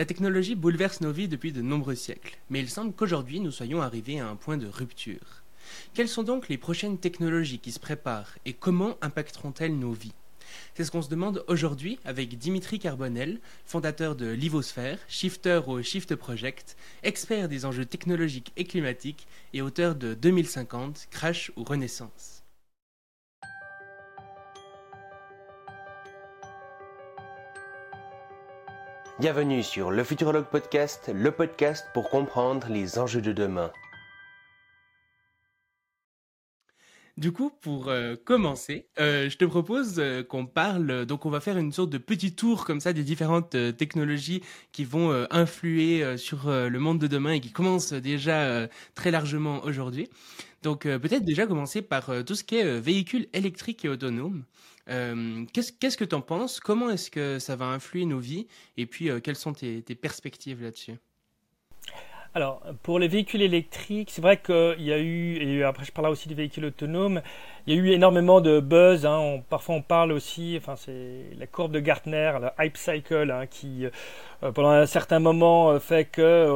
La technologie bouleverse nos vies depuis de nombreux siècles, mais il semble qu'aujourd'hui nous soyons arrivés à un point de rupture. Quelles sont donc les prochaines technologies qui se préparent et comment impacteront-elles nos vies? C'est ce qu'on se demande aujourd'hui avec Dimitri Carbonel, fondateur de Livosphère, shifter au Shift Project, expert des enjeux technologiques et climatiques et auteur de 2050, Crash ou Renaissance. Bienvenue sur le Futurologue Podcast, le podcast pour comprendre les enjeux de demain. Du coup, pour euh, commencer, euh, je te propose euh, qu'on parle, donc on va faire une sorte de petit tour comme ça des différentes technologies qui vont influer sur le monde de demain et qui commencent déjà très largement aujourd'hui. Donc peut-être déjà commencer par tout ce qui est véhicules électriques et autonomes. Euh, qu'est-ce que tu en penses? Comment est-ce que ça va influer nos vies? Et puis, euh, quelles sont tes, perspectives là-dessus? Alors, pour les véhicules électriques, c'est vrai qu'il y a eu, et après je parlerai aussi des véhicules autonomes, il y a eu énormément de buzz. Hein. parfois on parle aussi, enfin c'est la courbe de Gartner, la hype cycle, hein, qui euh, pendant un certain moment fait que,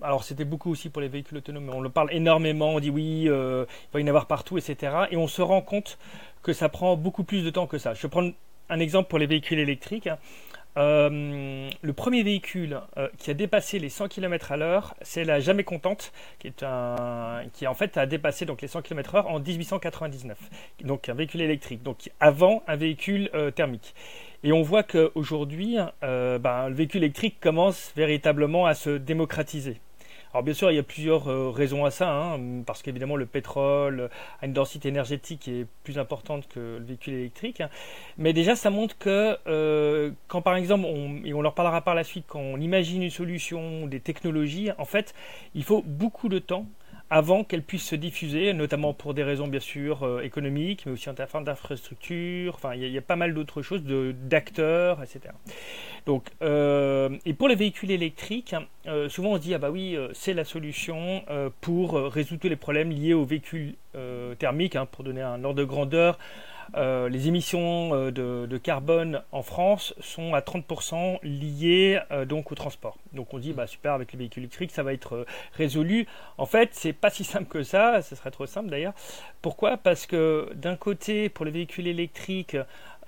alors c'était beaucoup aussi pour les véhicules autonomes, mais on le parle énormément, on dit oui, il va y en avoir partout, etc. Et on se rend compte que ça prend beaucoup plus de temps que ça. Je vais prendre un exemple pour les véhicules électriques. Euh, le premier véhicule euh, qui a dépassé les 100 km à l'heure, c'est la Jamais Contente, qui est un, qui en fait a dépassé donc les 100 km/h en 1899. Donc un véhicule électrique, donc avant un véhicule euh, thermique. Et on voit qu'aujourd'hui, ben, le véhicule électrique commence véritablement à se démocratiser. Alors bien sûr, il y a plusieurs euh, raisons à ça, hein, parce qu'évidemment le pétrole a une densité énergétique qui est plus importante que le véhicule électrique. Hein. Mais déjà, ça montre que euh, quand par exemple, et on leur parlera par la suite, quand on imagine une solution, des technologies, en fait, il faut beaucoup de temps avant qu'elle puisse se diffuser, notamment pour des raisons bien sûr euh, économiques, mais aussi en termes d'infrastructures. Enfin, il y, a pas mal d'autres choses, d'acteurs, etc. Donc, euh, et pour les véhicules électriques, euh, souvent on se dit ah bah oui, c'est la solution pour résoudre tous les problèmes liés aux véhicules thermiques. Hein, pour donner un ordre de grandeur, euh, les émissions euh, de, carbone en France sont à 30% liées euh, donc au transport. Donc on dit bah super avec les véhicules électriques ça va être résolu. En fait c'est pas si simple que ça, ce serait trop simple d'ailleurs. Pourquoi? Parce que d'un côté pour les véhicules électriques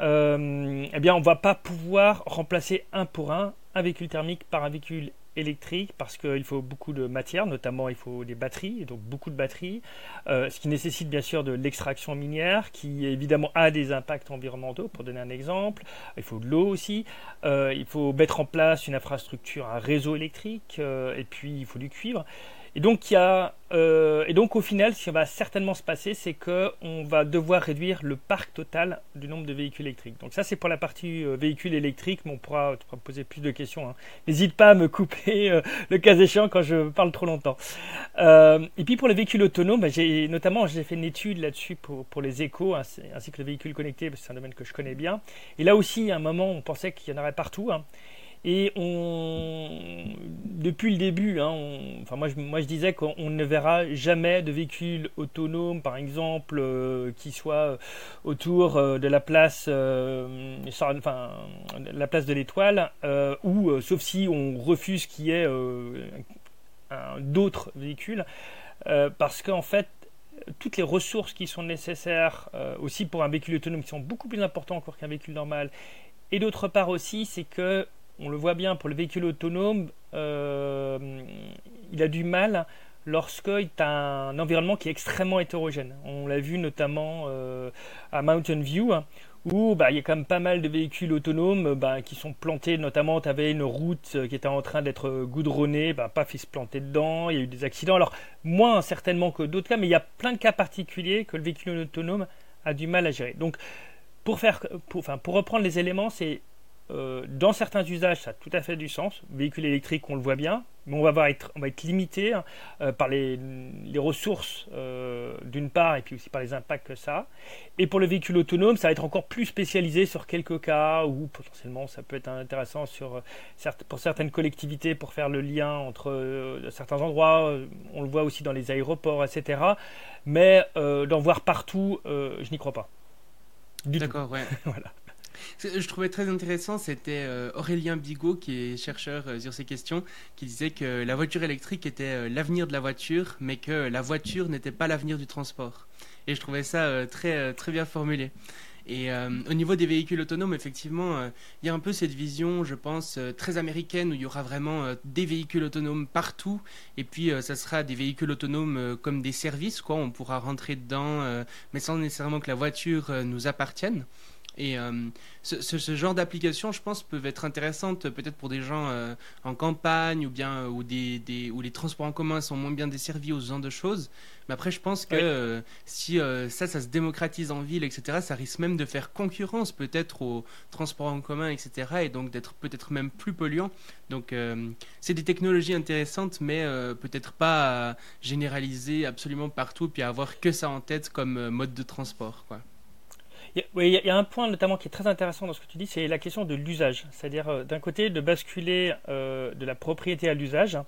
eh bien on va pas pouvoir remplacer un pour un un véhicule thermique par un véhicule électrique parce qu'il faut beaucoup de matière, notamment il faut des batteries, donc beaucoup de batteries, euh, ce qui nécessite bien sûr de l'extraction minière qui évidemment a des impacts environnementaux, pour donner un exemple. Il faut de l'eau aussi, euh, il faut mettre en place une infrastructure, un réseau électrique, euh, et puis il faut du cuivre. Et donc, il y a, euh, et donc au final, ce qui va certainement se passer, c'est qu'on va devoir réduire le parc total du nombre de véhicules électriques. Donc ça, c'est pour la partie euh, véhicules électriques, mais on pourra, poser plus de questions. Hein. N'hésite pas à me couper euh, le cas échéant quand je parle trop longtemps. et puis pour les véhicules autonomes, bah, j'ai, notamment j'ai fait une étude là-dessus pour, les échos, ainsi, que les véhicules connectés, parce que c'est un domaine que je connais bien. Et là aussi, à un moment, on pensait qu'il y en aurait partout. Hein. Et on, depuis le début, hein, enfin moi, je, disais qu'on ne verra jamais de véhicules autonomes, par exemple, euh, qui soient autour euh, de la place, euh, enfin, la place de l'Étoile, ou sauf si on refuse qu'il y ait d'autres véhicules, parce qu'en fait, toutes les ressources qui sont nécessaires aussi pour un véhicule autonome, qui sont beaucoup plus importantes encore qu'un véhicule normal, et d'autre part aussi, c'est que on le voit bien pour le véhicule autonome, euh, il a du mal lorsqu'il a un environnement qui est extrêmement hétérogène. On l'a vu notamment euh, à Mountain View, où bah, il y a quand même pas mal de véhicules autonomes bah, qui sont plantés, notamment tu avais une route qui était en train d'être goudronnée, bah, paf, il se plantait dedans, il y a eu des accidents. Alors, moins certainement que d'autres cas, mais il y a plein de cas particuliers que le véhicule autonome a du mal à gérer. Donc, pour, faire, pour reprendre les éléments, c'est euh, dans certains usages, ça a tout à fait du sens. Véhicule électrique, on le voit bien, mais on va, être, on va être limité hein, euh, par les, ressources euh, d'une part et puis aussi par les impacts que ça a. Et pour le véhicule autonome, ça va être encore plus spécialisé sur quelques cas où potentiellement ça peut être intéressant sur, pour certaines collectivités pour faire le lien entre certains endroits. On le voit aussi dans les aéroports, etc. Mais d'en voir partout, je n'y crois pas. D'accord, ouais. voilà. Je trouvais très intéressant, c'était euh, Aurélien Bigot, qui est chercheur euh, sur ces questions, qui disait que la voiture électrique était euh, l'avenir de la voiture, mais que la voiture n'était pas l'avenir du transport. Et je trouvais ça très, très bien formulé. Et au niveau des véhicules autonomes, effectivement, il y a un peu cette vision, je pense, très américaine où il y aura vraiment des véhicules autonomes partout. Et puis, ça sera des véhicules autonomes comme des services, quoi. On pourra rentrer dedans, mais sans nécessairement que la voiture nous appartienne. Et euh, ce, genre d'application, je pense, peuvent être intéressantes peut-être pour des gens euh, en campagne ou bien euh, où, des, où les transports en commun sont moins bien desservis ou ce genre de choses. Mais après, je pense que si ça, ça se démocratise en ville, etc., ça risque même de faire concurrence peut-être aux transports en commun, etc., et donc d'être peut-être même plus polluant. Donc, c'est des technologies intéressantes, mais peut-être pas généraliser absolument partout, puis avoir que ça en tête comme mode de transport, quoi. Il y, a un point notamment qui est très intéressant dans ce que tu dis, c'est la question de l'usage. C'est-à-dire, euh, d'un côté, de basculer euh, de la propriété à l'usage,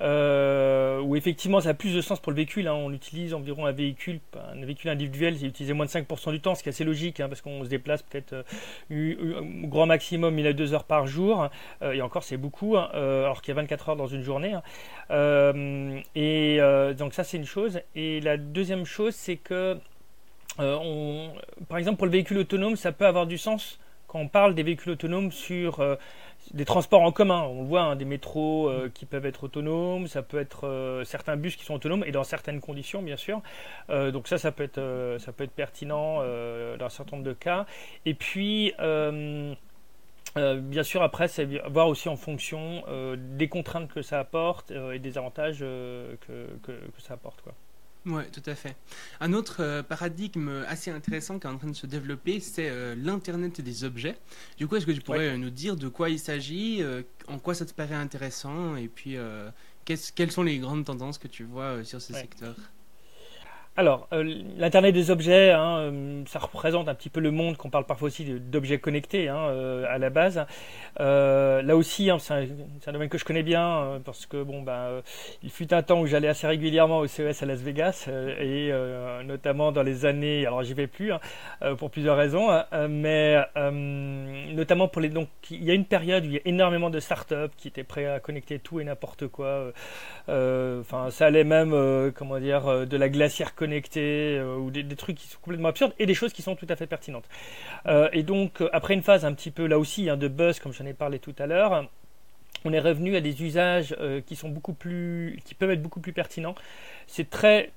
euh, où effectivement ça a plus de sens pour le véhicule. Hein. On utilise environ un véhicule, un véhicule individuel, c'est utilisé moins de 5% du temps, ce qui est assez logique, hein, parce qu'on se déplace peut-être au grand maximum 1000 à 2 heures par jour, et encore c'est beaucoup, hein, alors qu'il y a 24 heures dans une journée. et donc ça c'est une chose. Et la deuxième chose, c'est que euh, par exemple, pour le véhicule autonome, ça peut avoir du sens quand on parle des véhicules autonomes sur euh, des transports en commun. On voit, hein, des métros euh, qui peuvent être autonomes, ça peut être certains bus qui sont autonomes et dans certaines conditions, bien sûr. donc ça, ça peut être, ça peut être pertinent dans un certain nombre de cas. Et puis, bien sûr, après, c'est voir aussi en fonction des contraintes que ça apporte et des avantages que, que, ça apporte. Quoi. Oui, tout à fait. Un autre euh, paradigme assez intéressant qui est en train de se développer, c'est euh, l'Internet des objets. Du coup, est-ce que tu pourrais euh, nous dire de quoi il s'agit, en quoi ça te paraît intéressant, et puis quelles sont les grandes tendances que tu vois sur ce secteur? Alors, euh, l'Internet des objets, hein, euh, ça représente un petit peu le monde qu'on parle parfois aussi d'objets connectés hein, euh, à la base. là aussi, hein, c'est un, domaine que je connais bien parce que bon, ben, il fut un temps où j'allais assez régulièrement au CES à Las Vegas et notamment dans les années, alors j'y vais plus pour plusieurs raisons, mais notamment pour les donc il y a une période où il y a énormément de startups qui étaient prêts à connecter tout et n'importe quoi. Enfin, ça allait même, comment dire, de la glacière euh, ou des, trucs qui sont complètement absurdes et des choses qui sont tout à fait pertinentes. Euh, et donc, euh, après une phase un petit peu là aussi hein, de buzz, comme j'en ai parlé tout à l'heure, on est revenu à des usages qui sont beaucoup plus, qui peuvent être beaucoup plus pertinents. C'est très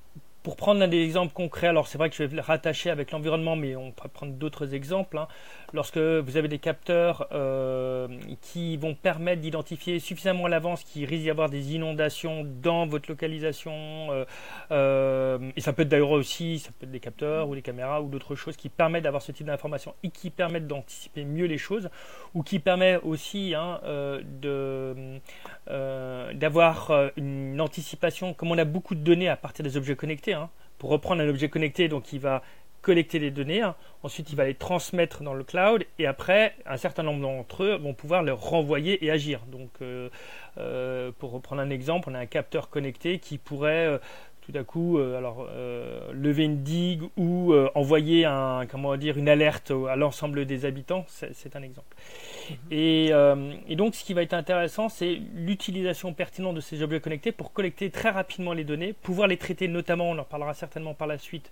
pour prendre un des exemples concrets, alors c'est vrai que je vais le rattacher avec l'environnement, mais on peut prendre d'autres exemples. Hein. Lorsque vous avez des capteurs euh, qui vont permettre d'identifier suffisamment à l'avance qu'il risque d'y avoir des inondations dans votre localisation, euh, euh, et ça peut être d'ailleurs aussi, ça peut être des capteurs ou des caméras ou d'autres choses qui permettent d'avoir ce type d'information et qui permettent d'anticiper mieux les choses, ou qui permet aussi hein, d'avoir une anticipation, comme on a beaucoup de données à partir des objets connectés, Hein, pour reprendre un objet connecté, donc il va collecter les données, hein. ensuite il va les transmettre dans le cloud, et après, un certain nombre d'entre eux vont pouvoir les renvoyer et agir. Donc, euh, euh, pour reprendre un exemple, on a un capteur connecté qui pourrait euh, tout à coup alors lever une digue ou envoyer un comment dire une alerte à l'ensemble des habitants c'est un exemple mhm. et, et, donc ce qui va être intéressant c'est l'utilisation pertinente de ces objets connectés pour collecter très rapidement les données pouvoir les traiter notamment on en parlera certainement par la suite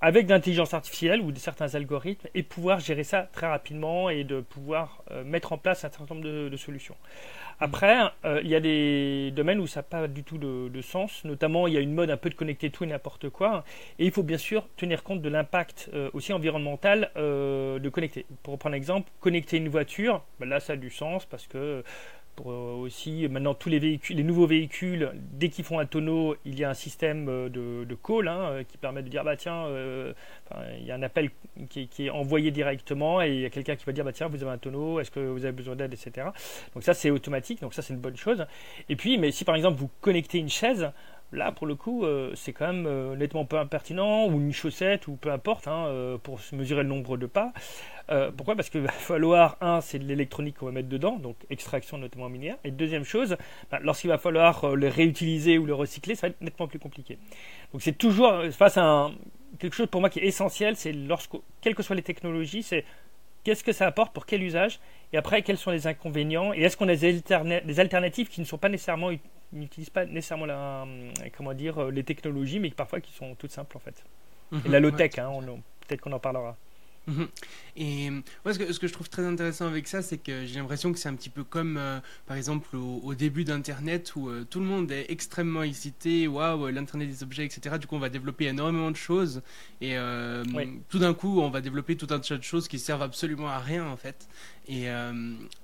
avec d'intelligence artificielle ou de certains algorithmes et pouvoir gérer ça très rapidement et de pouvoir mettre en place un certain nombre de solutions. Après, euh, il y a des domaines où ça n'a pas du tout de, sens. Notamment, il y a une mode un peu de connecter tout et n'importe quoi. Et il faut bien sûr tenir compte de l'impact euh, aussi environnemental euh, de connecter. Pour reprendre un exemple, connecter une voiture, ben là ça a du sens parce que euh, aussi maintenant tous les véhicules, les nouveaux véhicules, dès qu'ils font un tonneau, il y a un système euh, de, de call hein, euh, qui permet de dire bah tiens, il y a un appel qui, est envoyé directement et il y a quelqu'un qui va dire bah tiens vous avez un tonneau, est-ce que vous avez besoin d'aide, etc. Donc ça c'est automatique, donc ça c'est une bonne chose. Et puis mais si par exemple vous connectez une chaise, Là, pour le coup, euh, c'est quand même euh, nettement peu impertinent, ou une chaussette, ou peu importe, hein, euh, pour mesurer le nombre de pas. pourquoi? Parce qu'il va falloir, un, c'est de l'électronique qu'on va mettre dedans, donc extraction notamment minière. Et deuxième chose, bah, lorsqu'il va falloir le réutiliser ou le recycler, ça va être nettement plus compliqué. Donc c'est toujours face à quelque chose pour moi qui est essentiel, c'est lorsque, quelles que soient les technologies, c'est qu'est-ce que ça apporte, pour quel usage, et après, quels sont les inconvénients, et est-ce qu'on a des, des, alternatives qui ne sont pas nécessairement, n'utilisent pas nécessairement la, comment dire, les technologies, mais parfois qui sont toutes simples en fait. Mhm. et la low-tech, hein, peut-être qu'on en parlera. Mhm. Et moi, ce que, ce que, je trouve très intéressant avec ça, c'est que j'ai l'impression que c'est un petit peu comme, euh, par exemple, au, début d'Internet, où euh, tout le monde est extrêmement excité, waouh, l'Internet des objets, etc. Du coup, on va développer énormément de choses, et euh, tout d'un coup, on va développer tout un tas de choses qui servent absolument à rien, en fait. Et,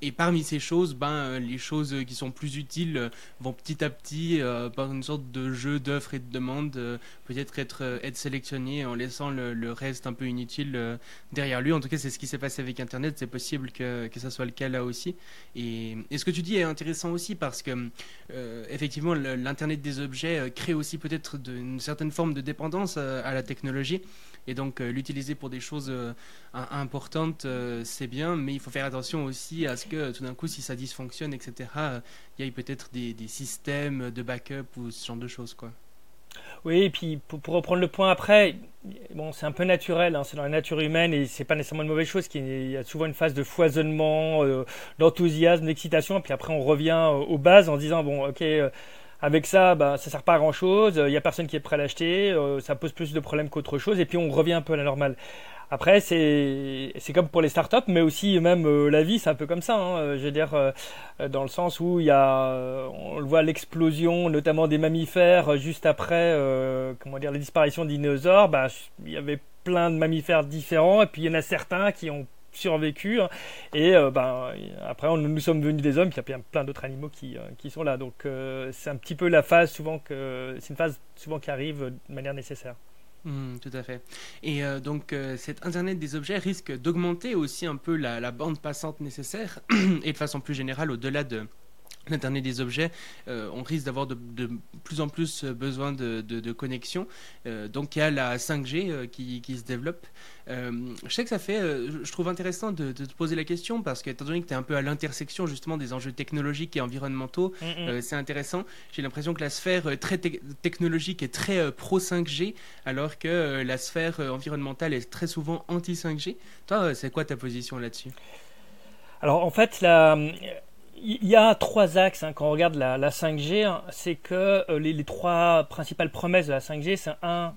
et parmi ces choses, ben, les choses qui sont plus utiles vont petit à petit, par une sorte de jeu d'offres et de demandes, peut-être être, être sélectionnées en laissant le, le, reste un peu inutile derrière lui. En tout cas, c'est ce qui s'est passé avec Internet. C'est possible que, que ça soit le cas là aussi. Et, ce que tu dis est intéressant aussi parce que, euh, effectivement, l'Internet des objets euh, crée aussi peut-être une certaine forme de dépendance euh, à, la technologie. Et donc, l'utiliser pour des choses importantes, c'est bien, mais il faut faire attention aussi à ce que tout d'un coup, si ça dysfonctionne, etc., il y ait peut-être des, des systèmes de backup ou ce genre de choses, quoi. Oui, et puis pour, reprendre le point après, bon, c'est un peu naturel, hein, c'est dans la nature humaine et c'est pas nécessairement une mauvaise chose. Il y a souvent une phase de foisonnement, euh, d'enthousiasme, d'excitation, puis après on revient euh, aux bases en disant bon, ok. Euh, avec ça, bah, ça sert pas à grand chose. Il y a personne qui est prêt à l'acheter. ça pose plus de problèmes qu'autre chose. Et puis on revient un peu à la normale. Après, c'est comme pour les startups, mais aussi même euh, la vie, c'est un peu comme ça. Hein, euh, je veux dire, euh, dans le sens où il y a, on le voit, l'explosion, notamment des mammifères, juste après, comment dire, la disparition des dinosaures. Bah, il y avait plein de mammifères différents, et puis il y en a certains qui ont survécu. Hein, et ben, après, on, nous sommes venus des hommes, puis il y a plein d'autres animaux qui, qui, sont là. Donc, c'est un petit peu la phase souvent que, c'est une phase souvent qui arrive de manière nécessaire. Mmh, tout à fait. Et euh, donc euh, cet Internet des objets risque d'augmenter aussi un peu la, la, bande passante nécessaire et de façon plus générale au-delà de l'Internet des objets, euh, on risque d'avoir de, plus en plus besoin de, de, connexion. Euh, donc il y a la 5G euh, qui, qui, se développe. je sais que ça fait, je trouve intéressant de, te poser la question parce que étant donné que tu es un peu à l'intersection justement des enjeux technologiques et environnementaux, mm, mm. c'est intéressant. J'ai l'impression que la sphère très technologique est très pro 5G alors que la sphère environnementale est très souvent anti 5G. Toi, c'est quoi ta position là-dessus? Alors en fait, la, il y a trois axes hein, quand on regarde la, 5G. Hein. c'est que euh, les, trois principales promesses de la 5G, c'est un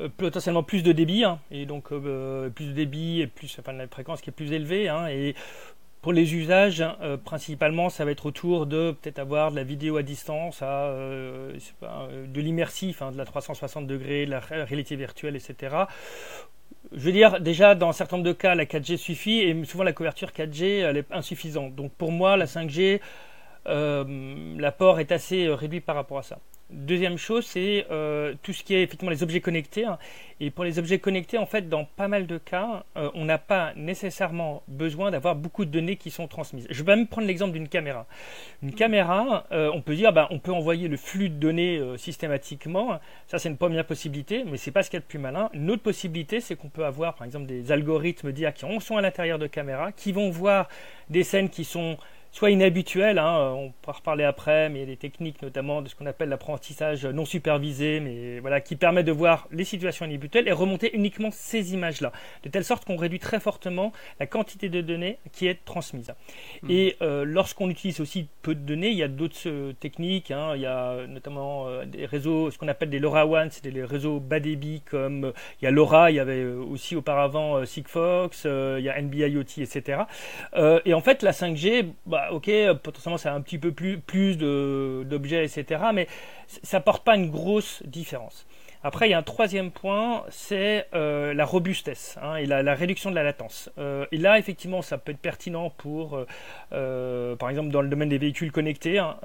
euh, potentiellement plus de débit hein, et donc euh, plus de débit et plus enfin la fréquence qui est plus élevée et pour les usages, principalement, ça va être autour de peut-être avoir de la vidéo à distance, de l'immersif, de la 360 degrés, de la réalité virtuelle, etc je veux dire, déjà, dans un certain nombre de cas, la 4G suffit et souvent la couverture 4G, elle est insuffisante. Donc pour moi, la 5G, euh, l'apport est assez réduit par rapport à ça. Deuxième chose, c'est euh, tout ce qui est effectivement les objets connectés. Hein. Et pour les objets connectés, en fait, dans pas mal de cas, euh, on n'a pas nécessairement besoin d'avoir beaucoup de données qui sont transmises. Je vais même prendre l'exemple d'une caméra. Une caméra, euh, on peut dire, ben, on peut envoyer le flux de données systématiquement. Ça, c'est une première possibilité, mais c'est pas ce qu'il y a de plus malin. Une autre possibilité, c'est qu'on peut avoir, par exemple, des algorithmes d'IA qui sont à l'intérieur de caméras, qui vont voir des scènes qui sont soit inhabituel, hein, euh, on pourra reparler après, mais il y a des techniques notamment de ce qu'on appelle l'apprentissage non supervisé, mais voilà, qui permet de voir les situations inhabituelles et remonter uniquement ces images-là, de telle sorte qu'on réduit très fortement la quantité de données qui est transmise. Mmh. Et euh, lorsqu'on utilise aussi peu de données, il y a d'autres euh, techniques, hein, il y a notamment des réseaux, ce qu'on appelle des LoRaWAN, c'est des réseaux bas débit comme il y a LoRa, il y avait aussi auparavant Sigfox, il y a NB-IoT, etc. et en fait, la 5G, bah, bah, ok, potentiellement c'est un petit peu plus, plus d'objets, etc. Mais ça porte pas une grosse différence. Après, il y a un troisième point, c'est euh, la robustesse hein, et la, réduction de la latence. Euh, et là, effectivement, ça peut être pertinent pour, euh, par exemple, dans le domaine des véhicules connectés, hein,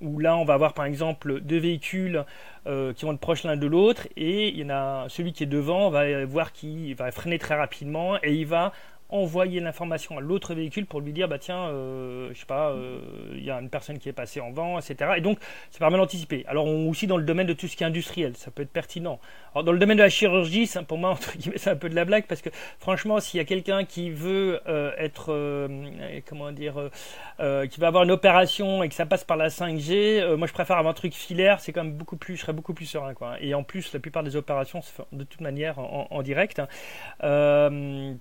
où là, on va avoir, par exemple, deux véhicules qui vont être proches l'un de l'autre, et il y en a celui qui est devant, va voir qu'il va freiner très rapidement, et il va envoyer l'information à l'autre véhicule pour lui dire bah tiens euh, je sais pas euh, il y a une personne qui est passée en vent etc et donc ça permet d'anticiper. Alors on, aussi dans le domaine de tout ce qui est industriel ça peut être pertinent. Alors dans le domaine de la chirurgie pour moi entre guillemets c'est un peu de la blague parce que franchement s'il y a quelqu'un qui veut euh, être comment dire qui va avoir une opération et que ça passe par la 5G moi je préfère avoir un truc filaire c'est quand même beaucoup plus je serais beaucoup plus serein quoi. Et en plus la plupart des opérations se font de toute manière en, direct hein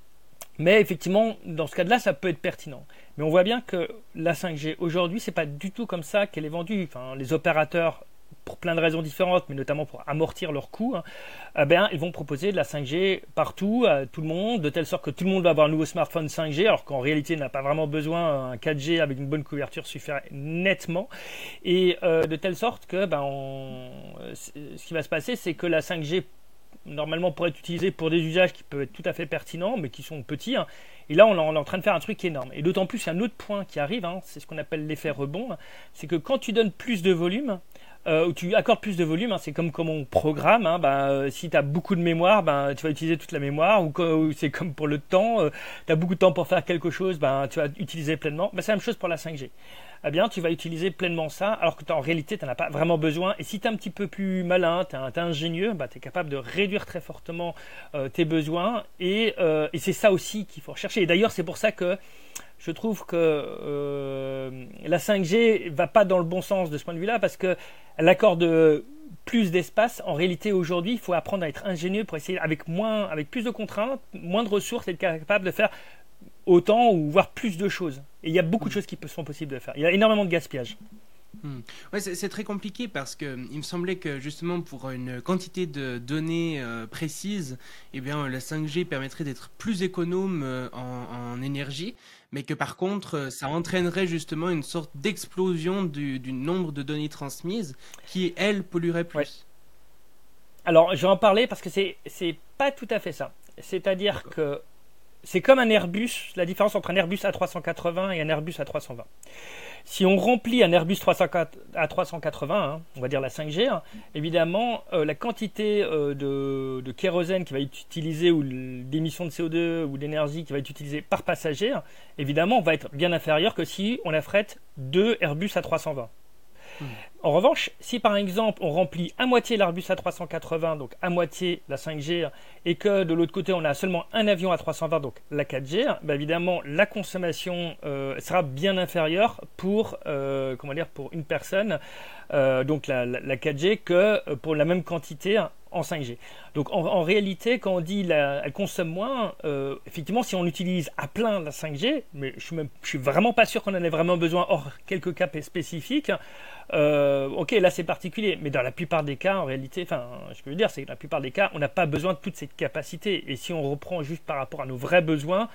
Mais effectivement, dans ce cas-là, ça peut être pertinent. Mais on voit bien que la 5G aujourd'hui, c'est pas du tout comme ça qu'elle est vendue. Enfin, les opérateurs, pour plein de raisons différentes, mais notamment pour amortir leurs coûts, hein, eh ils vont proposer de la 5G partout, à tout le monde, de telle sorte que tout le monde va avoir un nouveau smartphone 5G, alors qu'en réalité, il n'a pas vraiment besoin. Un 4G avec une bonne couverture suffirait nettement. Et euh, de telle sorte que ben, ce qui va se passer, c'est que la 5G normalement pourrait être utilisé pour des usages qui peuvent être tout à fait pertinents, mais qui sont petits. Hein. Et là, on, est en train de faire un truc énorme. Et d'autant plus, il y a un autre point qui arrive, hein, c'est ce qu'on appelle l'effet rebond, c'est que quand tu donnes plus de volume, euh, ou tu accordes plus de volume, hein, c'est comme comme on programme. Hein, ben, euh, si tu as beaucoup de mémoire, ben, tu vas utiliser toute la mémoire. Ou, c'est comme pour le temps, euh, tu as beaucoup de temps pour faire quelque chose, ben, tu vas utiliser pleinement. C'est la même chose pour la 5G eh bien, tu vas utiliser pleinement ça, alors que en réalité, tu n'en as pas vraiment besoin. Et si tu es un petit peu plus malin, tu es, ingénieux, bah, tu es capable de réduire très fortement euh, tes besoins. Euh, et, c'est ça aussi qu'il faut rechercher. Et d'ailleurs, c'est pour ça que je trouve que euh, la 5G va pas dans le bon sens de ce point de vue-là, parce qu'elle accorde plus d'espace. En réalité, aujourd'hui, il faut apprendre à être ingénieux pour essayer, avec moins, avec plus de contraintes, moins de ressources, être capable de faire autant ou voir plus de choses. Et il y a beaucoup de choses qui sont possibles de faire. Il y a énormément de gaspillage. Hmm. Ouais, c'est très compliqué parce que il me semblait que justement pour une quantité de données euh, précises, eh bien la 5G permettrait d'être plus économe euh, en, énergie, mais que par contre euh, ça entraînerait justement une sorte d'explosion du, nombre de données transmises qui elles pollueraient plus. Alors je vais en parler parce que c'est c'est pas tout à fait ça. C'est-à-dire que c'est comme un Airbus, la différence entre un Airbus A380 et un Airbus A320. Si on remplit un Airbus A380, hein, on va dire la 5G, hein, évidemment, euh, la quantité euh, de, kérosène qui va être utilisée ou d'émissions de CO2 ou d'énergie qui va être utilisée par passager, évidemment, va être bien inférieure que si on affrète deux Airbus A320. En revanche, si par exemple on remplit à moitié l'Airbus A380, donc à moitié la 5G, et que de l'autre côté on a seulement un avion A320, donc la 4G, bah, évidemment la consommation euh, sera bien inférieure pour, euh, comment dire, pour une personne, euh, donc la, 4G, que pour la même quantité en 5G. Donc en, réalité, quand on dit qu'elle consomme moins, effectivement, si on utilise à plein la 5G, mais je suis, suis vraiment pas sûr qu'on en ait vraiment besoin, hors quelques cas spécifiques, ok, là c'est particulier, mais dans la plupart des cas, en réalité, enfin, je peux dire, c'est que dans la plupart des cas, on n'a pas besoin de toute cette capacité. Et si on reprend juste par rapport à nos vrais besoins,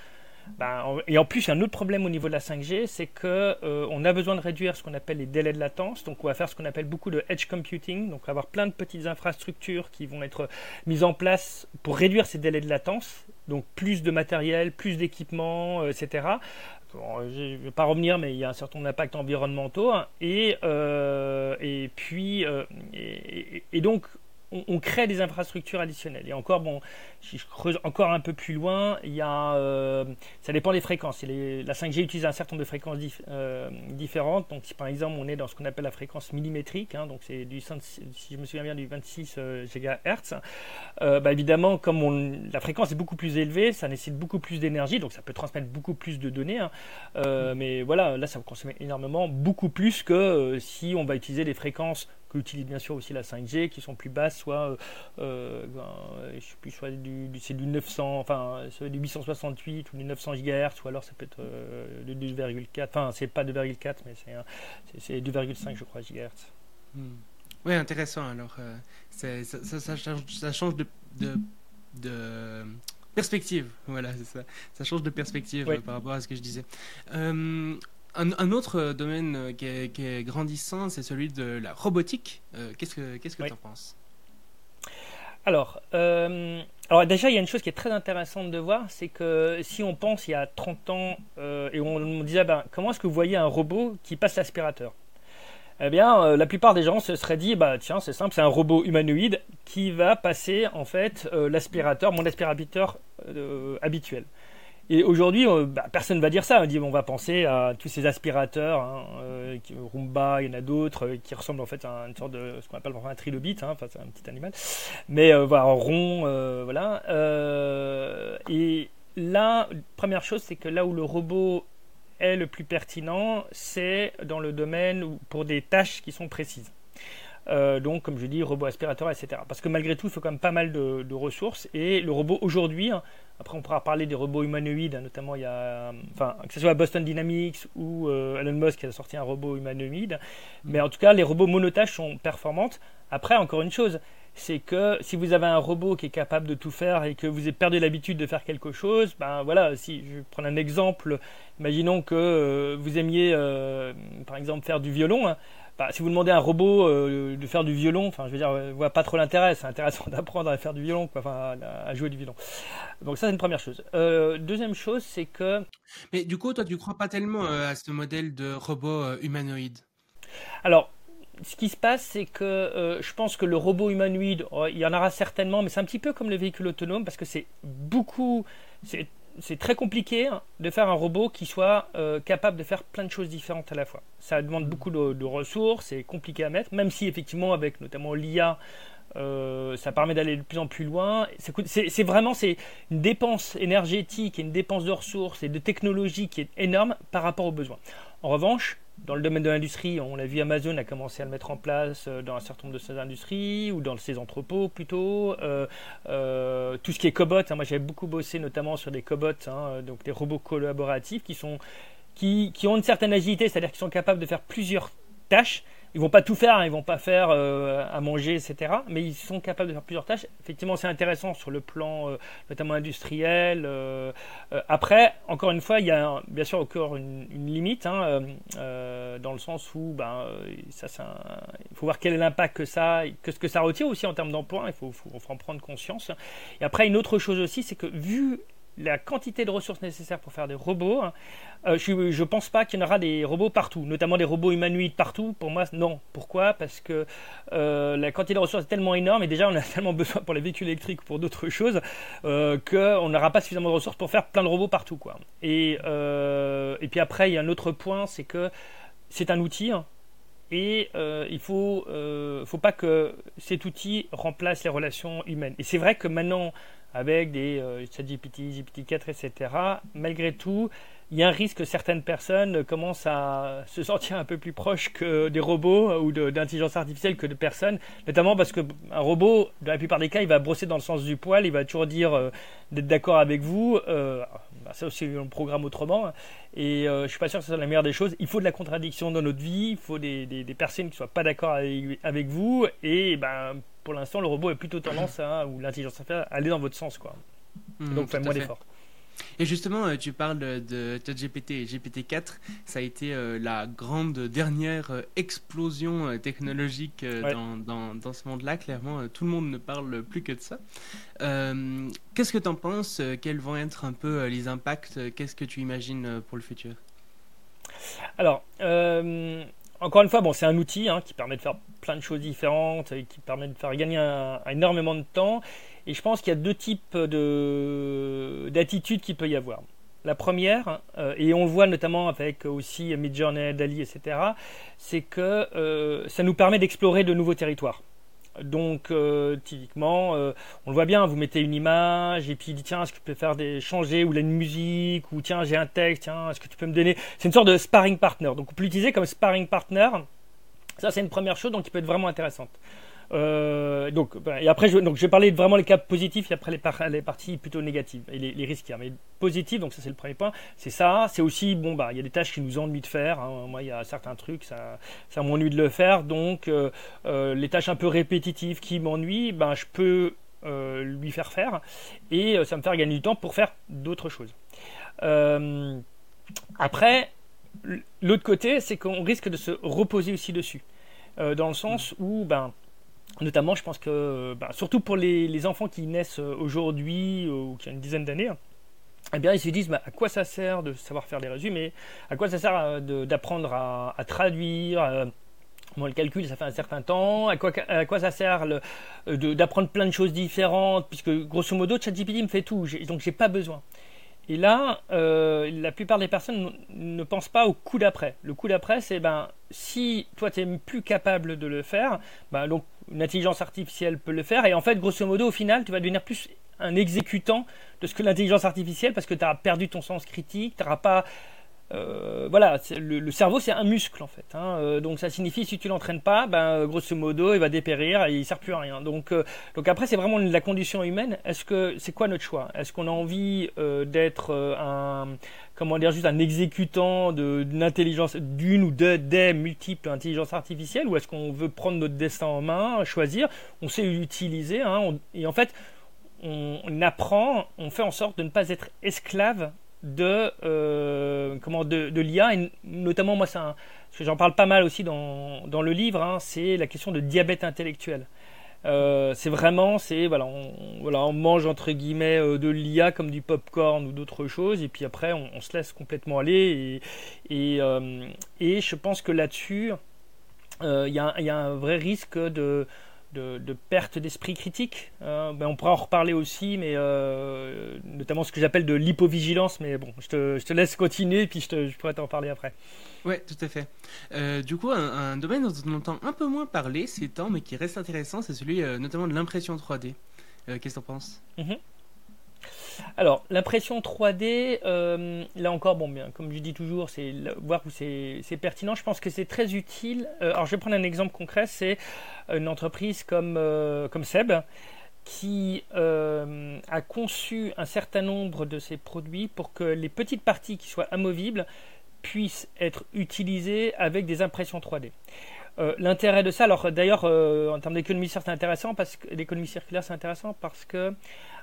ben, et en plus, il y a un autre problème au niveau de la 5G, c'est que euh, on a besoin de réduire ce qu'on appelle les délais de latence. Donc, on va faire ce qu'on appelle beaucoup de edge computing, donc avoir plein de petites infrastructures qui vont être mises en place pour réduire ces délais de latence. Donc, plus de matériel, plus d'équipements, euh, etc. je ne vais pas revenir, mais il y a un certain nombre d'impacts environnementaux. Hein. et, euh, et puis, et, donc, on, crée des infrastructures additionnelles. Et encore, bon, si je creuse encore un peu plus loin, il y a, euh, ça dépend des fréquences. la 5G utilise un certain nombre de fréquences euh, différentes. Donc, si par exemple on est dans ce qu'on appelle la fréquence millimétrique, hein, donc c'est du, si je me souviens bien, du 26 euh, GHz, bah, évidemment, comme on, la fréquence est beaucoup plus élevée, ça nécessite beaucoup plus d'énergie, donc ça peut transmettre beaucoup plus de données. Hein. mais voilà, là, ça va consommer énormément, beaucoup plus que si on va utiliser des fréquences utilise bien sûr aussi la 5G, qui sont plus basses, soit, euh, euh je sais plus, soit du, c'est du 900, enfin, du 868 ou du 900 GHz, ou alors ça peut être euh, du 2,4, enfin, c'est pas 2,4, mais c'est, c'est, 2,5, je crois, GHz. Hmm. Oui, intéressant. Alors, euh, ça, ça, change, ça, change, de, de, de perspective. Voilà, c'est ça. Ça change de perspective par rapport à ce que je disais. Un, autre euh, domaine euh, qui est, grandissant, c'est celui de la robotique. Euh, qu'est-ce que qu'est-ce que tu en penses? Alors, alors, déjà, il y a une chose qui est très intéressante de voir, c'est que si on pense il y a 30 ans et on, on disait ben, comment est-ce que vous voyez un robot qui passe l'aspirateur? Eh bien, la plupart des gens se seraient dit, bah tiens, c'est simple, c'est un robot humanoïde qui va passer en fait l'aspirateur, mon aspirateur habituel. Et aujourd'hui, euh, bah, personne ne va dire ça. On, dit, on va penser à tous ces aspirateurs, hein, euh, Roomba, il y en a d'autres, euh, qui ressemblent en fait à une sorte de ce qu'on appelle un trilobite, hein, enfin c'est un petit animal, mais voilà, rond, voilà. et là, première chose, c'est que là où le robot est le plus pertinent, c'est dans le domaine pour des tâches qui sont précises. Donc, comme je dis, robot aspirateur, etc. Parce que malgré tout, il faut quand même pas mal de, ressources. Et le robot aujourd'hui, hein, après on pourra parler des robots humanoïdes, hein, notamment il y a, enfin, que ce soit Boston Dynamics ou Elon Musk qui a sorti un robot humanoïde. Mais en tout cas, les robots monotâches sont performantes. Après, encore une chose, c'est que si vous avez un robot qui est capable de tout faire et que vous avez perdu l'habitude de faire quelque chose, ben voilà, si je prends un exemple, imaginons que euh, vous aimiez euh, par exemple faire du violon, hein, bah, si vous demandez à un robot euh, de faire du violon, enfin je veux dire, je vois pas trop l'intérêt, c'est intéressant d'apprendre à faire du violon, quoi, enfin à, jouer du violon. Donc ça c'est une première chose. deuxième chose, c'est que... Mais du coup, toi tu crois pas tellement à ce modèle de robot humanoïde? Alors, ce qui se passe, c'est que euh, je pense que le robot humanoïde, oh, il y en aura certainement, mais c'est un petit peu comme le véhicule autonome parce que c'est beaucoup, c'est très compliqué de faire un robot qui soit euh, capable de faire plein de choses différentes à la fois. Ça demande beaucoup de, ressources, c'est compliqué à mettre, même si effectivement avec notamment l'IA, euh, ça permet d'aller de plus en plus loin. C'est vraiment c'est une dépense énergétique et une dépense de ressources et de technologie qui est énorme par rapport aux besoins. En revanche, dans le domaine de l'industrie, on l'a vu, Amazon a commencé à le mettre en place euh, dans un certain nombre de ses industries ou dans ses entrepôts plutôt. Euh, euh, tout ce qui est cobot, hein, moi j'avais beaucoup bossé notamment sur des cobots, hein, donc des robots collaboratifs qui sont qui, qui ont une certaine agilité, c'est-à-dire qu'ils sont capables de faire plusieurs tâches ils vont pas tout faire, hein, ils vont pas faire euh, à manger, etc. Mais ils sont capables de faire plusieurs tâches. Effectivement, c'est intéressant sur le plan euh, notamment industriel. Euh, après, encore une fois, il y a bien sûr encore une, limite, hein, dans le sens où ben, ça, il faut voir quel est l'impact que ça, que ce que ça retire aussi en termes d'emploi. Il faut, faut, faut en prendre conscience. Et après, une autre chose aussi, c'est que vu la quantité de ressources nécessaires pour faire des robots, hein, euh, je ne pense pas qu'il y en aura des robots partout, notamment des robots humanoïdes partout. Pour moi, non. Pourquoi? Parce que euh, la quantité de ressources est tellement énorme et déjà on a tellement besoin pour les véhicules électriques ou pour d'autres choses euh, qu'on n'aura pas suffisamment de ressources pour faire plein de robots partout. Quoi. Et, et puis après, il y a un autre point, c'est que c'est un outil. Hein, et il faut, faut pas que cet outil remplace les relations humaines. Et c'est vrai que maintenant, avec des euh, ChatGPT, GPT-4, etc., malgré tout, il y a un risque que certaines personnes commencent à se sentir un peu plus proches que des robots ou d'intelligence artificielle que de personnes, notamment parce qu'un robot, dans la plupart des cas, il va brosser dans le sens du poil, il va toujours dire euh, d'être d'accord avec vous. Euh, bah, ça aussi, on le programme autrement. Hein. Et euh, je suis pas sûr que ce soit la meilleure des choses. Il faut de la contradiction dans notre vie, il faut des, personnes qui soient pas d'accord avec, vous. Et ben, pour l'instant, le robot a plutôt tendance à, ou l'intelligence artificielle, à aller dans votre sens. Quoi. Mmh, Donc, faites moins d'efforts. Et justement, euh, tu parles de ChatGPT et GPT-4. Ça a été euh, la grande dernière euh, explosion technologique dans, dans, ce monde-là. Clairement, tout le monde ne parle plus que de ça. Qu'est-ce que tu en penses Quels vont être un peu les impacts Qu'est-ce que tu imagines pour le futur? Alors, encore une fois, c'est un outil hein, qui permet de faire plein de choses différentes et qui permet de faire gagner énormément de temps. Et je pense qu'il y a deux types d'attitudes qu'il peut y avoir. La première, euh, et on le voit notamment avec aussi Midjourney, Dali, etc., c'est que euh, ça nous permet d'explorer de nouveaux territoires. Donc, euh, typiquement, on le voit bien, vous mettez une image et puis il dit tiens, est-ce que tu peux faire des changer ou la musique ou tiens, j'ai un texte, tiens, est-ce que tu peux me donner. C'est une sorte de sparring partner. Donc, on peut l'utiliser comme sparring partner. Ça, c'est une première chose, donc qui peut être vraiment intéressante. Euh, donc, et après, je, donc, je vais parler vraiment les cas positifs et après les, parties plutôt négatives et les, risques. Mais positifs, donc ça c'est le premier point, c'est ça. C'est aussi, bon, bah, il y a des tâches qui nous ennuient de faire. Hein. Moi, il y a certains trucs, ça, ça m'ennuie de le faire. Donc, euh, euh, les tâches un peu répétitives qui m'ennuient, ben, je peux lui faire faire et ça me fait gagner du temps pour faire d'autres choses. après, l'autre côté, c'est qu'on risque de se reposer aussi dessus. dans le sens où, ben, Notamment, je pense que, bah, surtout pour les, enfants qui naissent euh, aujourd'hui euh, ou qui ont une dizaine d'années, eh bien, ils se disent bah, à quoi ça sert de savoir faire des résumés, à quoi ça sert euh, d'apprendre à, traduire. Moi, le calcul, ça fait un certain temps. À quoi, à quoi ça sert d'apprendre plein de choses différentes Puisque, grosso modo, ChatGPT me fait tout. Donc, j'ai pas besoin. Et là, la plupart des personnes ne pensent pas au coup d'après. Le coup d'après, c'est ben, si toi tu n'es plus capable de le faire, ben, donc une intelligence artificielle peut le faire. Et en fait, grosso modo, au final, tu vas devenir plus un exécutant de ce que l'intelligence artificielle, parce que tu as perdu ton sens critique, tu n'auras pas euh, voilà, le, cerveau c'est un muscle en fait. Hein. Euh, donc ça signifie si tu l'entraînes pas, ben grosso modo il va dépérir et il sert plus à rien. Donc euh, donc après c'est vraiment la condition humaine. Est-ce que c'est quoi notre choix? Est-ce qu'on a envie d'être un comment dire juste un exécutant d'une intelligence d'une ou de, des multiples intelligences artificielles? Ou est-ce qu'on veut prendre notre destin en main, choisir? On sait l'utiliser hein, et en fait on, apprend, on fait en sorte de ne pas être esclave de euh, comment de, l'IA et notamment moi que j'en parle pas mal aussi dans, dans le livre hein, c'est la question de diabète intellectuel. Euh, c'est vraiment c'est voilà on, voilà on mange entre guillemets euh, de l'IA comme du popcorn ou d'autres choses et puis après on, se laisse complètement aller et et, et je pense que là-dessus il y, y, a un vrai risque de de, perte d'esprit critique. Hein. Ben, on pourra en reparler aussi, mais euh, notamment ce que j'appelle de l'hypovigilance. Mais bon, je te, je te, laisse continuer, puis je, te, je pourrais t'en parler après. Ouais, tout à fait. Euh, du coup, un, domaine dont on entend un peu moins parler ces temps, mais qui reste intéressant, c'est celui euh, notamment de l'impression 3D. Qu'est-ce que tu en penses? Mm-hmm. Alors, l'impression 3D, euh, là encore, bon, comme je dis toujours, c'est voir où c'est pertinent. Je pense que c'est très utile. Euh, alors, je vais prendre un exemple concret. C'est une entreprise comme, euh, comme Seb qui a conçu un certain nombre de ses produits pour que les petites parties qui soient amovibles puissent être utilisées avec des impressions 3D. L'intérêt de ça, alors d'ailleurs en termes d'économie circulaire, c'est intéressant parce que l'économie circulaire c'est intéressant parce que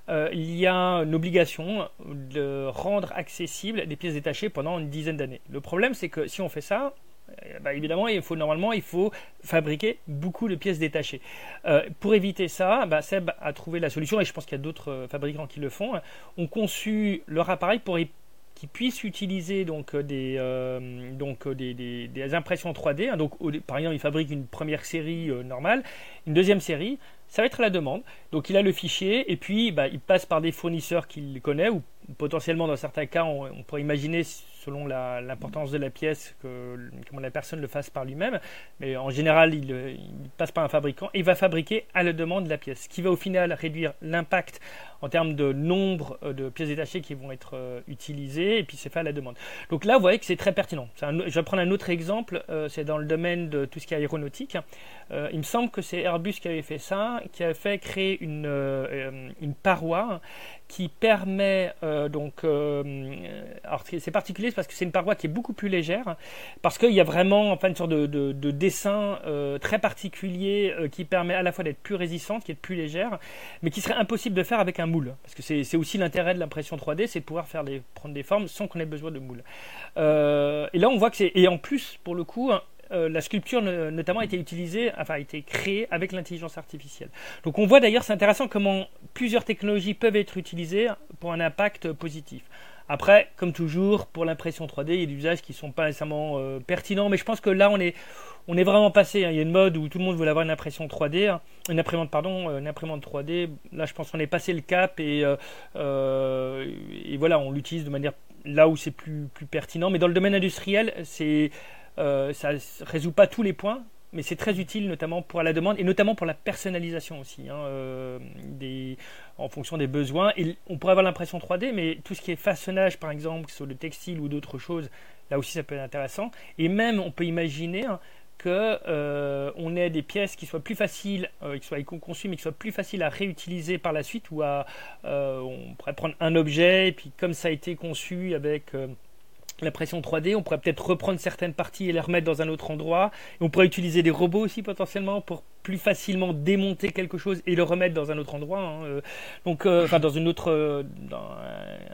euh, y a une obligation de rendre accessibles des pièces détachées pendant une dizaine d'années. Le problème, c'est que si on fait ça, euh, bah, évidemment, il faut normalement il faut fabriquer beaucoup de pièces détachées. Euh, pour éviter ça, bah, Seb a trouvé la solution et je pense qu'il y a d'autres fabricants qui le font. Ont conçu leur appareil pour qu'ils puissent utiliser donc des donc des, impressions 3D. Hein. donc par exemple, ils fabriquent une première série normale, une deuxième série ça va être la demande. Donc il a le fichier et puis bah, il passe par des fournisseurs qu'il connaît ou potentiellement dans certains cas on pourrait imaginer selon l'importance de la pièce, que la personne le fasse par lui-même. Mais en général, il, passe par un fabricant et va fabriquer à la demande la pièce, ce qui va au final réduire l'impact en termes de nombre euh, de pièces détachées qui vont être euh, utilisées, et puis c'est fait à la demande. Donc là, vous voyez que c'est très pertinent. je vais prendre un autre exemple, euh, c'est dans le domaine de tout ce qui est aéronautique. il me semble que c'est Airbus qui avait fait ça, qui a fait créer une, une paroi qui permet donc alors c'est particulier parce que c'est une paroi qui est beaucoup plus légère, parce qu'il y a vraiment enfin, une sorte de, dessin euh, très particulier euh, qui permet à la fois d'être plus résistante, qui est plus légère, mais qui serait impossible de faire avec un moule. Parce que c'est aussi l'intérêt de l'impression 3D, c'est de pouvoir faire prendre des formes sans qu'on ait besoin de moule. Euh, et là, on voit que c'est. Et en plus, pour le coup, hein, la sculpture notamment a été utilisée, enfin a été créée avec l'intelligence artificielle. Donc on voit d'ailleurs, c'est intéressant comment plusieurs technologies peuvent être utilisées pour un impact positif. Après, comme toujours, pour l'impression 3D, il y a des usages qui ne sont pas nécessairement euh, pertinents, mais je pense que là, on est, on est vraiment passé. Hein. Il y a une mode où tout le monde veut avoir une impression 3D, hein. une imprimante, pardon, euh, une imprimante 3D. Là, je pense qu'on est passé le cap et, euh, et voilà, on l'utilise de manière là où c'est plus, pertinent. Mais dans le domaine industriel, ça ne résout pas tous les points mais c'est très utile notamment pour la demande et notamment pour la personnalisation aussi, hein, euh, en fonction des besoins. Et on pourrait avoir l'impression 3D, mais tout ce qui est façonnage par exemple, sur le textile ou d'autres choses, là aussi ça peut être intéressant. Et même on peut imaginer hein, que euh, ait des pièces qui soient plus faciles, euh, qui soient conçues, mais qui soient plus faciles à réutiliser par la suite ou à, on pourrait prendre un objet et puis comme ça a été conçu avec l'impression 3D, on pourrait peut-être reprendre certaines parties et les remettre dans un autre endroit. on pourrait utiliser des robots aussi potentiellement pour plus facilement démonter quelque chose et le remettre dans un autre endroit. Hein, euh. donc, euh, dans une autre, euh,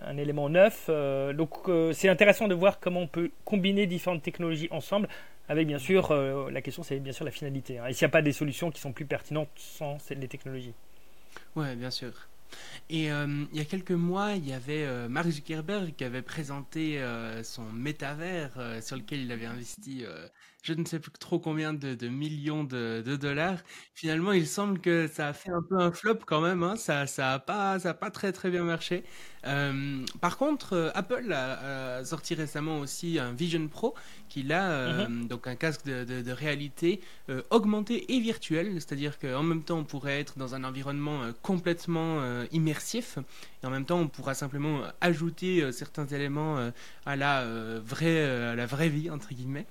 un, élément neuf. donc c'est intéressant de voir comment on peut combiner différentes technologies ensemble. Avec bien sûr, la question c'est bien sûr la finalité. Hein. et s'il n'y a pas des solutions qui sont plus pertinentes sans les technologies. Ouais, bien sûr. Et euh, il y a quelques mois, il y avait euh, Mark Zuckerberg qui avait présenté euh, son métavers sur lequel il avait investi, je ne sais plus trop combien de, millions de, dollars. Finalement, il semble que ça a fait un peu un flop quand même. Hein. Ça, ça a pas, ça a pas très très bien marché. Euh, par contre, euh, Apple a, sorti récemment aussi un Vision Pro, qui a euh, mhm. donc un casque de, réalité augmentée et virtuelle, c'est-à-dire qu'en même temps on pourrait être dans un environnement complètement immersif, et en même temps on pourra simplement ajouter certains éléments à la vraie, à la vraie vie entre guillemets.